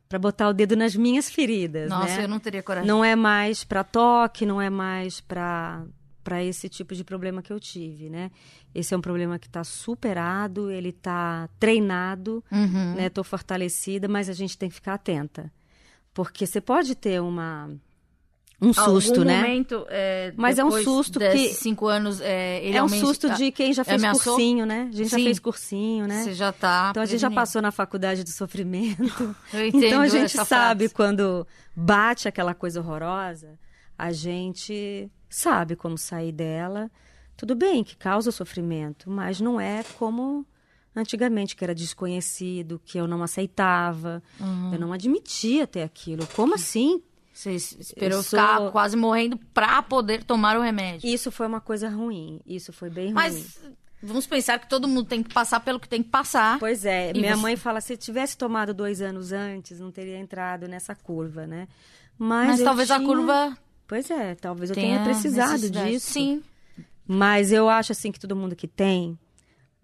pra botar o dedo nas minhas feridas, Nossa, né? eu não teria coragem. Não é mais para toque, não é mais para para esse tipo de problema que eu tive, né? Esse é um problema que está superado, ele está treinado, Uhum. né? Tô fortalecida, mas a gente tem que ficar atenta, porque você pode ter uma um susto, Algum né? momento, é, Mas é um susto que- cinco anos, é, ele é um aumenta- susto de quem já fez ameaçou? cursinho, né? A gente já Sim. fez cursinho, né? Você já tá. Então a gente já passou na faculdade do sofrimento. Eu entendo então a gente sabe frase. quando bate aquela coisa horrorosa, a gente sabe como sair dela. Tudo bem que causa sofrimento, mas não é como antigamente, que era desconhecido, que eu não aceitava, Uhum. eu não admitia ter aquilo. Como assim? Você esperou Eu sou- ficar quase morrendo pra poder tomar o remédio. Isso foi uma coisa ruim. Isso foi bem ruim. Mas vamos pensar que todo mundo tem que passar pelo que tem que passar. Pois é, E minha você- mãe fala, se tivesse tomado dois anos antes, não teria entrado nessa curva, né? Mas, Mas talvez a tinha- curva Pois é, talvez eu tenha precisado disso. Sim. Mas eu acho assim que todo mundo que tem,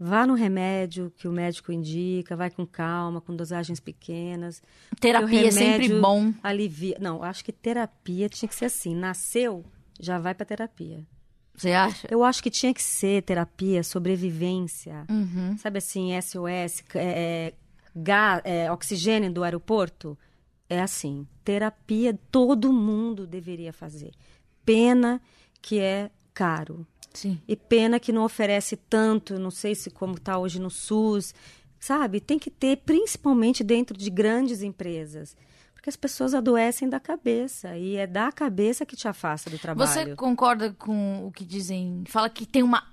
vá no remédio que o médico indica, vai com calma, com dosagens pequenas. Terapia é sempre bom. Alivia. Não, acho que terapia tinha que ser assim. Nasceu, já vai pra terapia. Você acha? Eu acho que tinha que ser terapia, sobrevivência. Uhum. Sabe assim, SOS, é, é, gá- é, oxigênio do aeroporto? É assim. Terapia todo mundo deveria fazer. Pena que é caro. Sim. E pena que não oferece tanto, não sei se como está hoje no SUS. Sabe? Tem que ter, principalmente dentro de grandes empresas. Porque as pessoas adoecem da cabeça. E é da cabeça que te afasta do trabalho. Você concorda com o que dizem? Fala que tem uma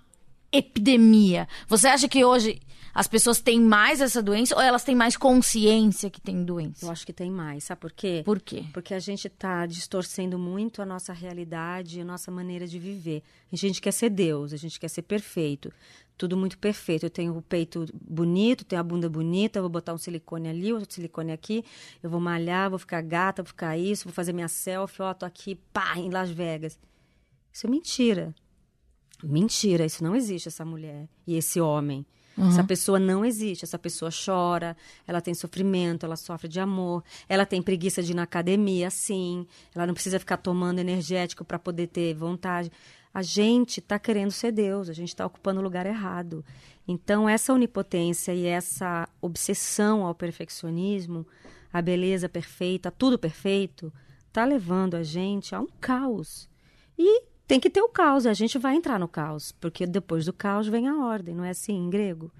epidemia. Você acha que hoje as pessoas têm mais essa doença ou elas têm mais consciência que têm doença? Eu acho que tem mais. Sabe por quê? Por quê? Porque a gente está distorcendo muito a nossa realidade, a nossa maneira de viver. A gente quer ser Deus, a gente quer ser perfeito. Tudo muito perfeito. Eu tenho o peito bonito, tenho a bunda bonita, vou botar um silicone ali, outro silicone aqui, eu vou malhar, vou ficar gata, vou ficar isso, vou fazer minha selfie, ó, tô aqui, pá, em Las Vegas. Isso é mentira. Mentira, isso não existe, essa mulher e esse homem. Essa pessoa não existe. Essa pessoa chora, ela tem sofrimento, ela sofre de amor, ela tem preguiça de ir na academia, sim. Ela não precisa ficar tomando energético para poder ter vontade. A gente está querendo ser Deus, a gente está ocupando o lugar errado. Então, essa onipotência e essa obsessão ao perfeccionismo, a beleza perfeita, tudo perfeito, está levando a gente a um caos. E tem que ter o caos, a gente vai entrar no caos, porque depois do caos vem a ordem, não é assim em grego?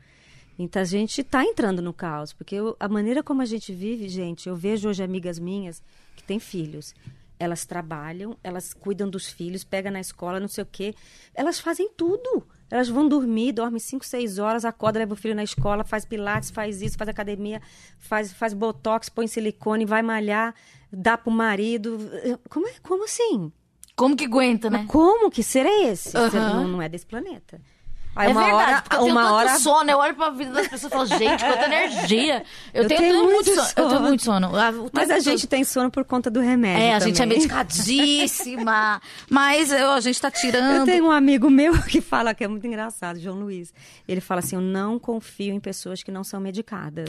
Então a gente está entrando no caos, porque eu- a maneira como a gente vive, gente, eu vejo hoje amigas minhas que têm filhos. Elas trabalham, elas cuidam dos filhos, pegam na escola, não sei o quê. Elas fazem tudo. Elas vão dormir, dormem 5, 6 horas, acorda, leva o filho na escola, faz pilates, faz isso, faz academia, faz, faz botox, põe silicone, vai malhar, dá pro marido. Como, é, como assim? Como que aguenta, né? Mas como que ser é esse? Você Aham. não, não é desse planeta. Aí é uma verdade, hora, porque eu tenho uma hora sono, eu olho pra vida das pessoas e falo, gente, quanta energia. Eu, Eu tenho, tenho muito muito sono. Eu tenho sono. muito sono. Mas a gente tem sono por conta do remédio. É, a gente é medicadíssima. mas eu- a gente tá tirando. Eu tenho um amigo meu que fala que é muito engraçado, João Luiz. Ele fala assim: Eu não confio em pessoas que não são medicadas.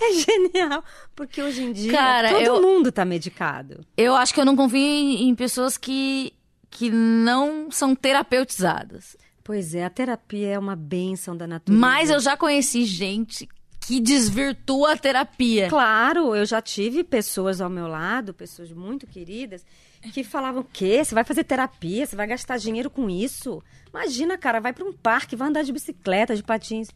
é genial. Porque hoje em dia Cara, todo eu- mundo tá medicado. Eu acho que eu não confio em pessoas que que não são terapeutizadas. Pois é, a terapia é uma bênção da natureza. Mas eu já conheci gente que desvirtua a terapia. Claro, eu já tive pessoas ao meu lado, pessoas muito queridas, que falavam: o quê? Você vai fazer terapia? Você vai gastar dinheiro com isso? Imagina, cara, vai para um parque, vai andar de bicicleta, de patins.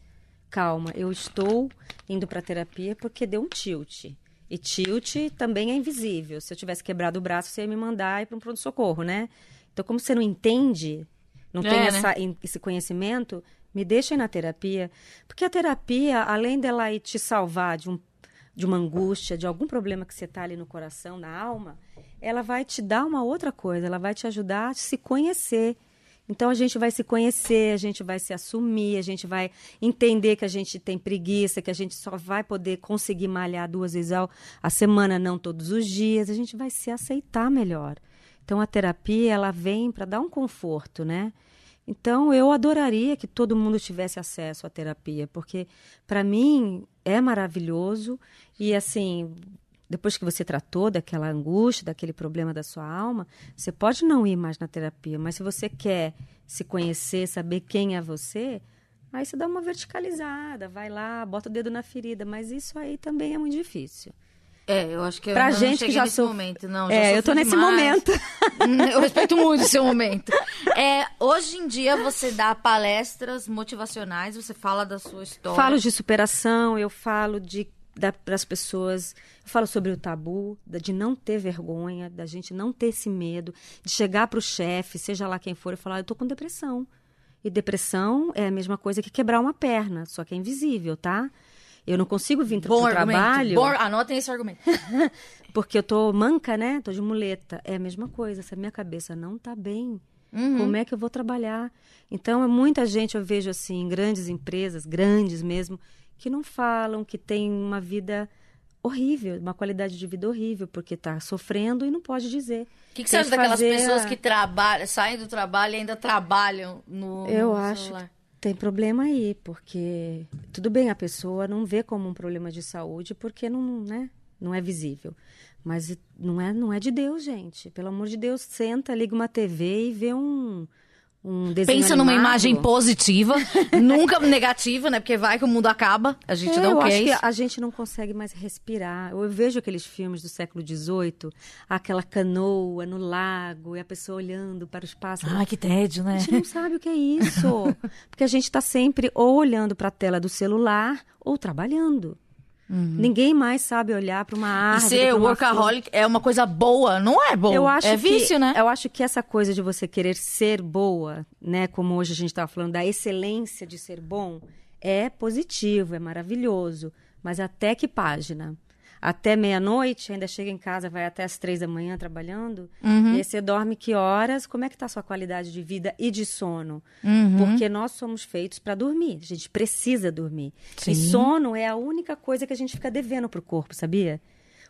Calma, eu estou indo para terapia porque deu um tilt. E tilt também é invisível. Se eu tivesse quebrado o braço, você ia me mandar ir para um pronto-socorro, né? Então, como você não entende, não É, tem né? essa- esse conhecimento, me deixa ir na terapia. Porque a terapia, além dela ir te salvar de, um, de uma angústia, de algum problema que você está ali no coração, na alma, ela vai te dar uma outra coisa, ela vai te ajudar a se conhecer. Então a gente vai se conhecer, a gente vai se assumir, a gente vai entender que a gente tem preguiça, que a gente só vai poder conseguir malhar duas vezes ao, a semana, não todos os dias. A gente vai se aceitar melhor. Então a terapia ela vem para dar um conforto, né? Então eu adoraria que todo mundo tivesse acesso à terapia, porque para mim é maravilhoso e assim depois que você tratou daquela angústia, daquele problema da sua alma, você pode não ir mais na terapia, mas se você quer se conhecer, saber quem é você, aí você dá uma verticalizada, vai lá, bota o dedo na ferida, mas isso aí também é muito difícil. É, eu acho que eu Pra ainda gente que já nesse sof- momento, não. É, eu tô nesse demais. momento. Eu respeito muito o seu momento. É, hoje em dia você dá palestras motivacionais, você fala da sua história. Falo de superação, eu falo de para as pessoas, eu falo sobre o tabu, de não ter vergonha, da gente não ter esse medo, de chegar para o chefe, seja lá quem for, e falar, eu tô com depressão. E depressão é a mesma coisa que quebrar uma perna, só que é invisível, tá? Eu não consigo vir para Bom o argumento. trabalho Bom, anotem esse argumento. porque eu tô manca, né? Tô de muleta. É a mesma coisa. Se a minha cabeça não tá bem, Uhum. como é que eu vou trabalhar? Então, é muita gente eu vejo assim, grandes empresas, grandes mesmo, que não falam, que tem uma vida horrível, uma qualidade de vida horrível, porque tá sofrendo e não pode dizer. O que, que você acha daquelas pessoas a- que trabalham, saem do trabalho e ainda trabalham no, Eu no acho celular? Tem problema aí, porque tudo bem a pessoa não vê como um problema de saúde porque não, né, não é visível. Mas não é, não é de Deus, gente. Pelo amor de Deus, senta, liga uma TV e vê um, um desenho Pensa numa animado. imagem positiva, nunca negativa, né? Porque vai que o mundo acaba, a gente É, não quer acho isso. a gente não consegue mais respirar. Eu vejo aqueles filmes do século XVIII, aquela canoa no lago e a pessoa olhando para os pássaros. Ai, que tédio, né? A gente não sabe o que é isso. Porque a gente está sempre ou olhando para a tela do celular ou trabalhando. Ninguém mais sabe olhar para uma Uhum. E árvore. ser workaholic é uma coisa boa, não é bom. flor. Eu acho é que, vício, né? Eu acho que essa coisa de você querer ser boa, né? Como hoje a gente estava falando da excelência de ser bom, é positivo, é maravilhoso. Mas até que página? Até meia-noite, ainda chega em casa, vai até as três da manhã trabalhando. Uhum. E aí você dorme que horas? Como é que está a sua qualidade de vida e de sono? Uhum. Porque nós somos feitos para dormir. A gente precisa dormir. Sim. E sono é a única coisa que a gente fica devendo pro corpo, sabia?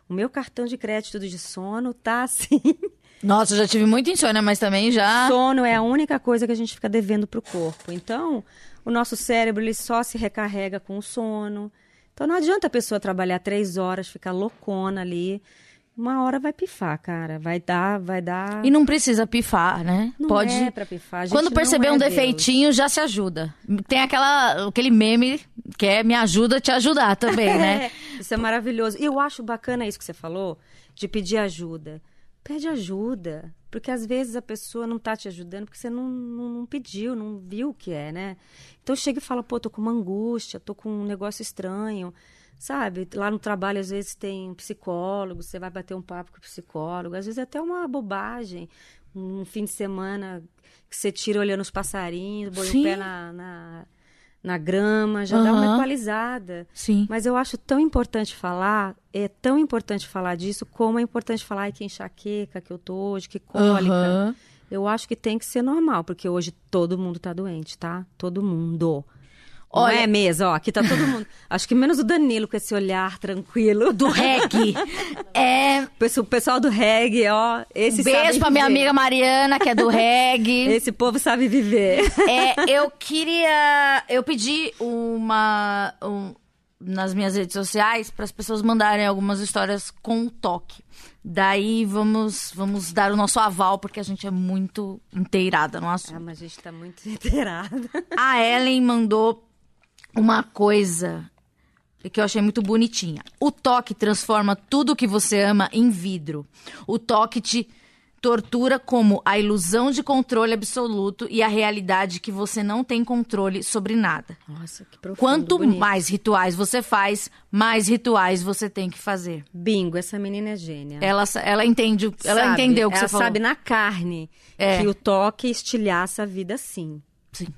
O meu cartão de crédito de sono tá assim. Nossa, eu já tive muita insônia, mas também já. Sono é a única coisa que a gente fica devendo pro corpo. Então, o nosso cérebro ele só se recarrega com o sono. Então, não adianta a pessoa trabalhar três horas, ficar loucona ali. Uma hora vai pifar, cara. Vai dar, vai dar. E não precisa pifar, né? Não Pode. é pra pifar. Quando perceber é um Deus. defeitinho, já se ajuda. Tem aquela, aquele meme que é me ajuda a te ajudar também, né? Isso é maravilhoso. E eu acho bacana isso que você falou, de pedir ajuda. Pede ajuda. Porque às vezes a pessoa não tá te ajudando porque você não, não, não pediu, não viu o que é, né? Então chega e fala, pô, tô com uma angústia, tô com um negócio estranho. Sabe? Lá no trabalho, às vezes, tem um psicólogo, você vai bater um papo com o psicólogo, às vezes é até uma bobagem. Um fim de semana que você tira olhando os passarinhos, põe o pé na, na, na grama, já dá uma equalizada. Sim. Mas eu acho tão importante falar, é tão importante falar disso, como é importante falar ai, que enxaqueca que eu tô hoje, que cólica. Aham. Eu acho que tem que ser normal, porque hoje todo mundo tá doente, tá? Todo mundo. Olha- Não é mesmo? Ó, aqui tá todo mundo. acho que menos o Danilo com esse olhar tranquilo. Do reggae. É. O pessoal- do reggae, ó. Esse Beijo sabe pra minha amiga Mariana, que é do reggae. Esse povo sabe viver. É, eu queria. Eu pedi uma. um- nas minhas redes sociais para as pessoas mandarem algumas histórias com o toque. Daí vamos vamos dar o nosso aval porque a gente é muito inteirada no assunto. Ah, mas a gente tá muito inteirada. A Ellen mandou uma coisa que eu achei muito bonitinha. O toque transforma tudo que você ama em vidro. O toque te tortura como a ilusão de controle absoluto e a realidade que você não tem controle sobre nada. Nossa, que profundo. Quanto bonito. mais rituais você faz, mais rituais você tem que fazer. Bingo, essa menina é gênia. Ela, ela entende, ela Sabe, entendeu o que ela você falou. sabe na carne É. que o toque estilhaça a vida sim. Sim.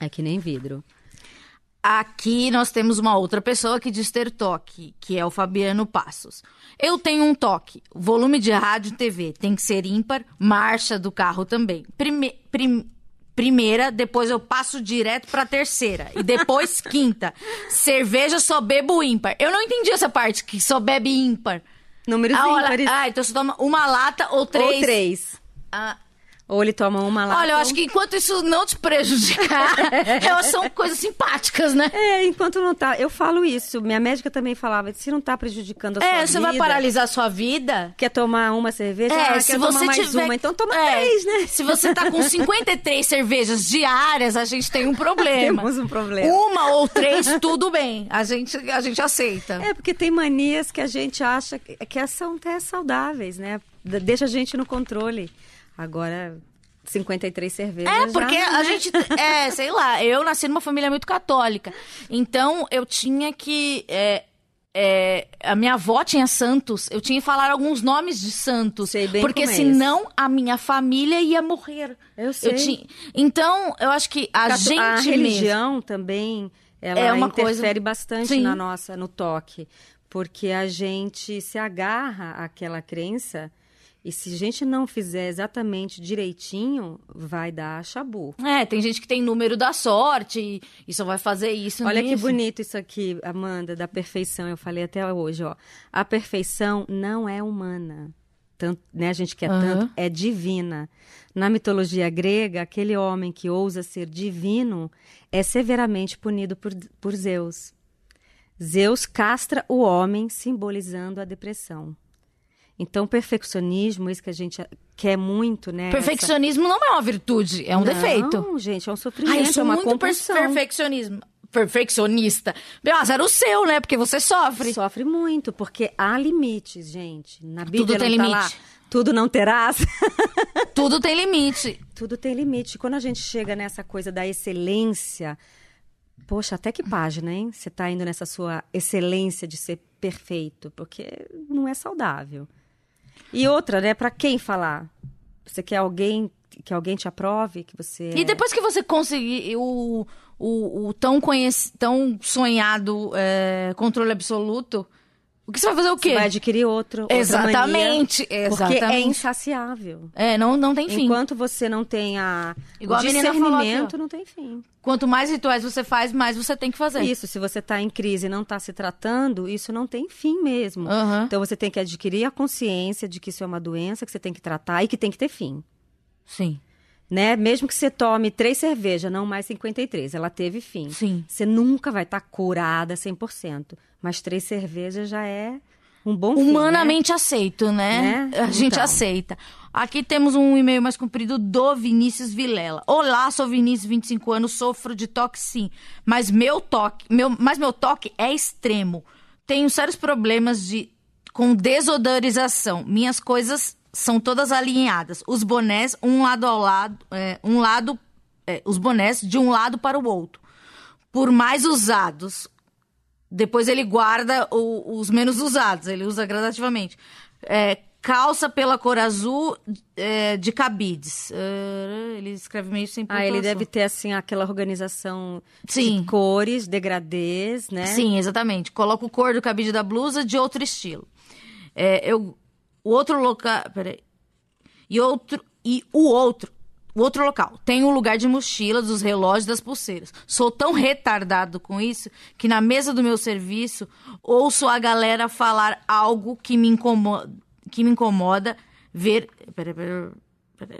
É que nem vidro. Aqui nós temos uma outra pessoa que diz ter toque, que é o Fabiano Passos. Eu tenho um toque. Volume de rádio e TV tem que ser ímpar, marcha do carro também. Prime- prim- primeira, depois eu passo direto pra terceira. E depois quinta. Cerveja só bebo ímpar. Eu não entendi essa parte, que só bebe ímpar. Números ímpares. ah, então você toma uma lata ou três. Ou três. Ah, Ou ele toma uma lá. olha, eu acho que enquanto isso não te prejudicar, elas são coisas simpáticas, né? É, enquanto não tá. Eu falo isso. Minha médica também falava. Se não tá prejudicando a sua É, vida. você vai paralisar a sua vida. Quer tomar uma cerveja? É, ah, se quer você tomar mais tiver. uma. Então toma É, três, né? Se você tá com 53 cervejas diárias, a gente tem um problema. Temos um problema. Uma ou três, tudo bem. A gente, a gente aceita. É, porque tem manias que a gente acha que, que são até saudáveis, né? Deixa a gente no controle. Agora, 53 cervejas. É, já, porque a né? gente. É, sei lá, eu nasci numa família muito católica. Então eu tinha que. é, é, a minha avó tinha santos, eu tinha que falar alguns nomes de santos. Sei bem porque é senão a minha família ia morrer. Eu sei. tinha- Então, eu acho que a Cato- gente a mesmo- religião também ela É uma interfere coisa- bastante Sim. na nossa no toque porque a gente se agarra àquela crença e se a gente não fizer exatamente direitinho vai dar chabu É, tem gente que tem número da sorte e, só vai fazer isso Olha que bonito isso aqui, Amanda, da perfeição. Eu falei até hoje, ó. A perfeição não é humana. Tanto, né, a gente quer Aham. tanto, é divina. Na mitologia grega, aquele homem que ousa ser divino é severamente punido por, por Zeus. Zeus castra o homem, simbolizando a depressão. Então, perfeccionismo, isso que a gente quer muito, né? Perfeccionismo não é uma virtude, é um Essa- defeito. Não, gente, é um sofrimento, Ai, eu é sou uma muito compulsão. perfeccionismo. Perfeccionista. Mas era o seu, né? Porque você sofre. Sofre muito, porque há limites, gente. Na Bíblia Tudo tem não tá lá, limite. tudo não terás. Tudo tem limite. tudo tem limite. Quando a gente chega nessa coisa da excelência, poxa, até que página, hein? Você tá indo nessa sua excelência de ser perfeito, porque não é saudável. E outra, né, Pra quem falar? Você quer alguém que alguém te aprove que você é... E depois que você conseguir o, o, o tão, conhec... tão sonhado é, controle absoluto, o que você vai fazer o quê? você vai adquirir outro, outra Exatamente, mania, porque é exatamente. insaciável. É, não, não tem fim. Enquanto você não tem a, Igual o aqui, discernimento, não tem fim. Quanto mais rituais você faz, mais você tem que fazer. Isso, se você está em crise e não está se tratando, isso não tem fim mesmo. Aham. Então você tem que adquirir a consciência de que isso é uma doença que você tem que tratar e que tem que ter fim. Sim. Né? Mesmo que você tome três cervejas, não mais 53, ela teve fim. Sim. Você nunca vai estar curada 100%. Mas três cervejas já é um bom fim, né? Humanamente aceito, né? Né? A gente Então. aceita. Aqui temos um e-mail mais comprido do Vinícius Vilela. Olá, sou Vinícius, 25 anos, sofro de toque sim, mas meu toque, meu, mas meu toque é extremo. Tenho sérios problemas de com desodorização. Minhas coisas são todas alinhadas. Os bonés um lado ao lado, é, um lado, é, os bonés de um lado para o outro. Por mais usados, depois ele guarda o- os menos usados, ele usa gradativamente. É, calça pela cor azul é, de cabides. É, ele escreve meio sem Ah, ele pontuação. deve ter, assim, aquela organização Sim. de cores, degradês, né? Sim, exatamente. Coloca o cor do cabide da blusa de outro estilo. É, eu, o outro local. Peraí. E outro. E o outro. O outro local. Tem um lugar de mochila, dos relógios, das pulseiras. Sou tão retardado com isso que na mesa do meu serviço ouço a galera falar algo que me incomoda, que me incomoda ver. Peraí, peraí. peraí.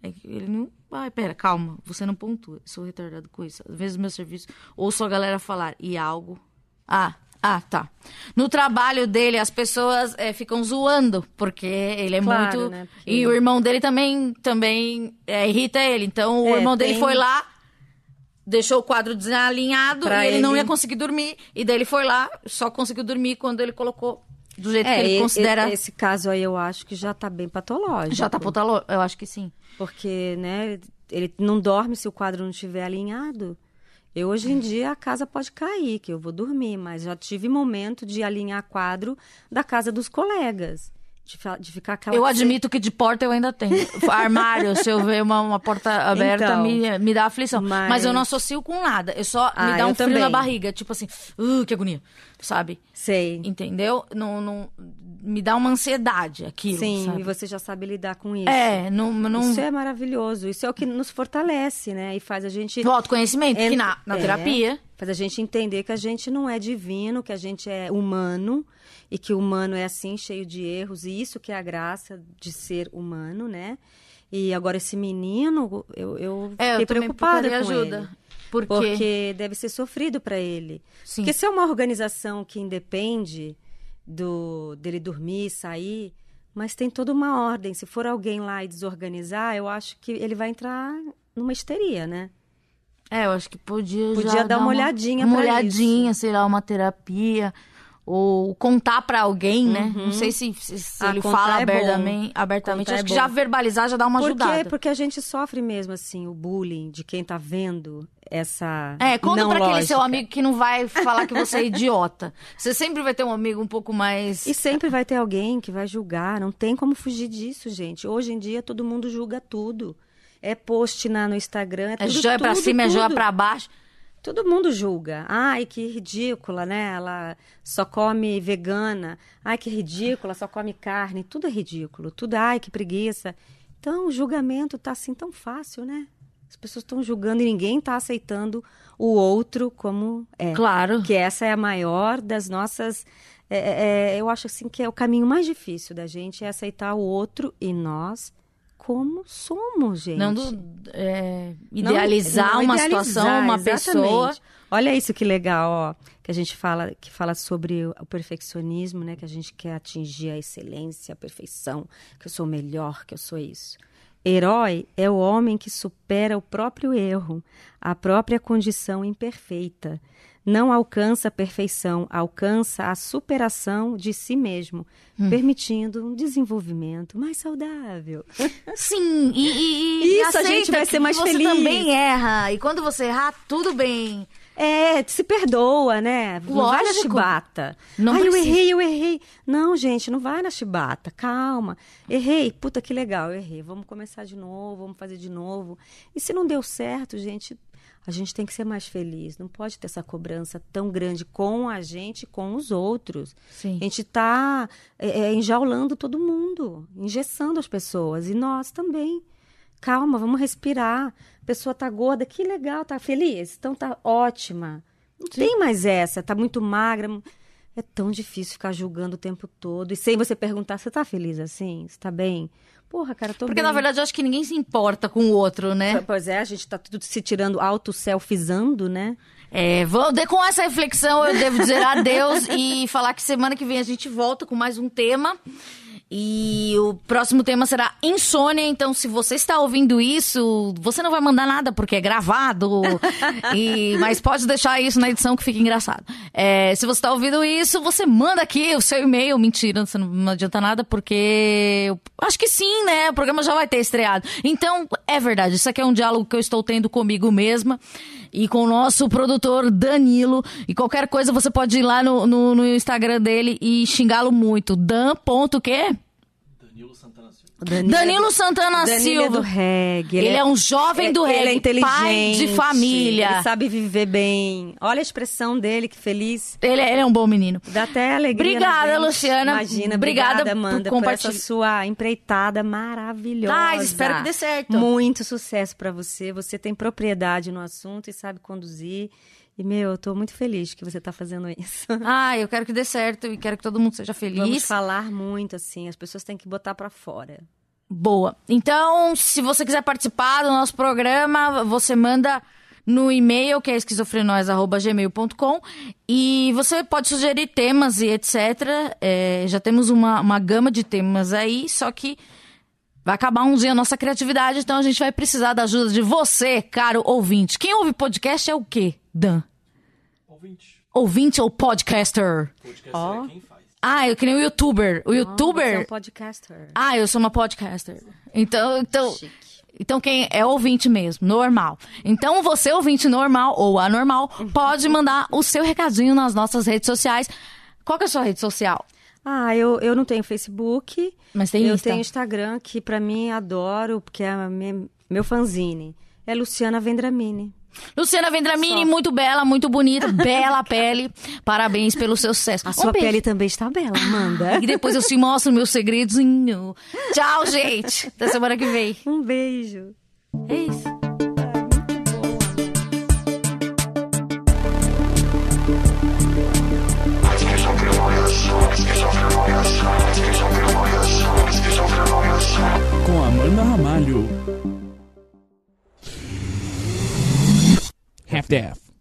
É que ele não. Ai, pera, calma. Você não pontua. Sou retardado com isso. Às vezes meu serviço ouço a galera falar e algo. Ah, Ah, tá. No trabalho dele, as pessoas é, ficam zoando, porque ele é Claro, muito. né? Porque- E o irmão dele também, também é, irrita ele. Então, o É, irmão dele tem- foi lá, deixou o quadro desalinhado Pra e ele, não ele- ia conseguir dormir. E daí ele foi lá, só conseguiu dormir quando ele colocou do jeito que ele considera. esse caso aí eu acho que já tá bem patológico. Já tá potalo, eu acho que sim. Porque, né, ele não dorme se o quadro não estiver alinhado. Eu, hoje em dia, a casa pode cair, que eu vou dormir, mas já tive momento de alinhar quadro da casa dos colegas. De, de ficar aquela... Eu admito que de porta eu ainda tenho. Armário, se eu ver uma, uma porta aberta, Então, me, me dá aflição. Mas... mas- eu não associo com nada. Eu só me Ah, dá um frio na também. barriga. Tipo assim, uh, que agonia. Sabe? Sei. Entendeu? Não, não, me dá uma ansiedade aquilo. Sim, sabe? e você já sabe lidar com isso. É, não. não... Isso é maravilhoso. Isso é o que nos fortalece, né? E faz a gente... Do autoconhecimento, que na, na é, terapia. Faz a gente entender que a gente não é divino, que a gente é humano e que o humano é assim, cheio de erros, e isso que é a graça de ser humano, né? E agora esse menino, eu, eu É, eu fiquei também preocupada com ajuda. ele. Porque, Porque deve ser sofrido para ele. Sim. Porque se é uma organização que independe do dele dormir, sair, mas tem toda uma ordem. Se for alguém lá e desorganizar, eu acho que ele vai entrar numa histeria, né? É, eu acho que podia Podia já dar uma olhadinha Uma pra olhadinha, sei lá, uma terapia. Ou contar pra alguém, né? Não sei se, se, se Ah, ele fala é abertamente. abertamente. Acho é que já verbalizar já dá uma Por ajudada. quê? Porque a gente sofre mesmo, assim, o bullying de quem tá vendo essa. É, conta pra aquele seu amigo que não vai falar que você é idiota. Você sempre vai ter um amigo um pouco mais. E sempre vai ter alguém que vai julgar, não tem como fugir disso, gente. Hoje em dia todo mundo julga tudo. É post na, no Instagram, é É tudo, joia pra tudo, cima, é joia tudo. pra baixo. Todo mundo julga. Ai, que ridícula, né? Ela só come vegana. Ai, que ridícula, só come carne. Tudo é ridículo. Tudo, ai, que preguiça. Então, o julgamento tá assim tão fácil, né? As pessoas estão julgando e ninguém tá aceitando o outro como é. Claro. Que essa é a maior das nossas. é, é, é, eu acho assim que é o caminho mais difícil da gente é aceitar o outro e nós como somos, gente. Não do, é, Não- idealizar não uma idealizar, situação, uma exatamente. pessoa. Olha isso que legal, ó, que a gente fala, que fala sobre o perfeccionismo, né? Que a gente quer atingir a excelência, a perfeição, que eu sou melhor, que eu sou isso. Herói é o homem que supera o próprio erro, a própria condição imperfeita. Não alcança a perfeição, alcança a superação de si mesmo, Hum. permitindo um desenvolvimento mais saudável. Sim, e, e, e Isso, a gente vai ser mais você feliz. também erra. E quando você errar, tudo bem. É, se perdoa, né? Não vai na Lógico. chibata. Não Ai, eu precisa. errei, eu errei. Não, gente, não vai na chibata. Calma. Errei. Puta, que legal, eu errei. Vamos começar de novo, vamos fazer de novo. E se não deu certo, gente, a gente tem que ser mais feliz. Não pode ter essa cobrança tão grande com a gente com os outros. Sim. A gente tá é, é, enjaulando todo mundo, engessando as pessoas. E nós também. Calma, vamos respirar. A pessoa tá gorda, que legal, tá feliz? Então tá ótima. Não tem mais essa, tá muito magra. É tão difícil ficar julgando o tempo todo. E sem você perguntar, você tá feliz assim? Você tá bem? Porra, cara, tô Porque, bem. na verdade, eu acho que ninguém se importa com o outro, né? Pois é, a gente tá tudo se tirando auto-selfizando, né? É, vou, com essa reflexão, eu devo dizer adeus e falar que semana que vem a gente volta com mais um tema. E o próximo tema será insônia. Então, se você está ouvindo isso, você não vai mandar nada porque é gravado. E- mas pode deixar isso na edição que fica engraçado. É, se você está ouvindo isso, você manda aqui o seu e-mail. Mentira, você não, não adianta nada porque eu acho que sim, né? O programa já vai ter estreado. Então, é verdade. Isso aqui é um diálogo que eu estou tendo comigo mesma e com o nosso produtor Danilo. E qualquer coisa você pode ir lá no, no, no Instagram dele e xingá-lo muito. Dan. Ponto quê? O Danilo Santana Danilo é Silva. do reggae. Ele é um jovem do ele reggae, é inteligente. pai de família. Ele sabe viver bem. Olha a expressão dele, que feliz. Ele, é- ele é um bom menino. Dá até alegria. Obrigada. Luciana. Imagina, Obrigada obrigada, por Amanda, por, compartilhar. essa sua empreitada maravilhosa. Ah, espero que dê certo. Muito sucesso pra você. Você tem propriedade no assunto e sabe conduzir. E, meu, eu tô muito feliz que você tá fazendo isso. Ah, eu quero que dê certo e quero que todo mundo seja feliz. Vamos falar muito, assim. As pessoas têm que botar pra fora. Boa. Então, se você quiser participar do nosso programa, você manda no e-mail que é esquizofrenóis.gmail.com e você pode sugerir temas e etc. É, já temos uma, uma gama de temas aí, só que vai acabar um dia a nossa criatividade, então a gente vai precisar da ajuda de você, caro ouvinte. Quem ouve podcast é o quê, Dan? Ouvinte. Ouvinte ou podcaster? Podcast Ó. é quem faz. Ah, eu que nem o youtuber. O Você é youtuber... um podcaster. Ah, eu sou uma podcaster. Então, então, então quem é ouvinte mesmo, normal. Então você ouvinte normal ou anormal pode mandar o seu recadinho nas nossas redes sociais. Qual que é a sua rede social? Ah, eu, eu não tenho Facebook. Mas tem eu Insta. tenho Instagram, que pra mim adoro, porque é minha- meu fanzine. É Luciana Vendramini. Luciana Vendramini, muito bela, muito bonita, bela pele. Parabéns pelo seu sucesso. A sua Um beijo. pele também está bela, Amanda. E depois eu te mostro meu segredinho. Tchau, gente. Até semana que vem. um beijo. É isso. Com Amanda Ramalho. half daff.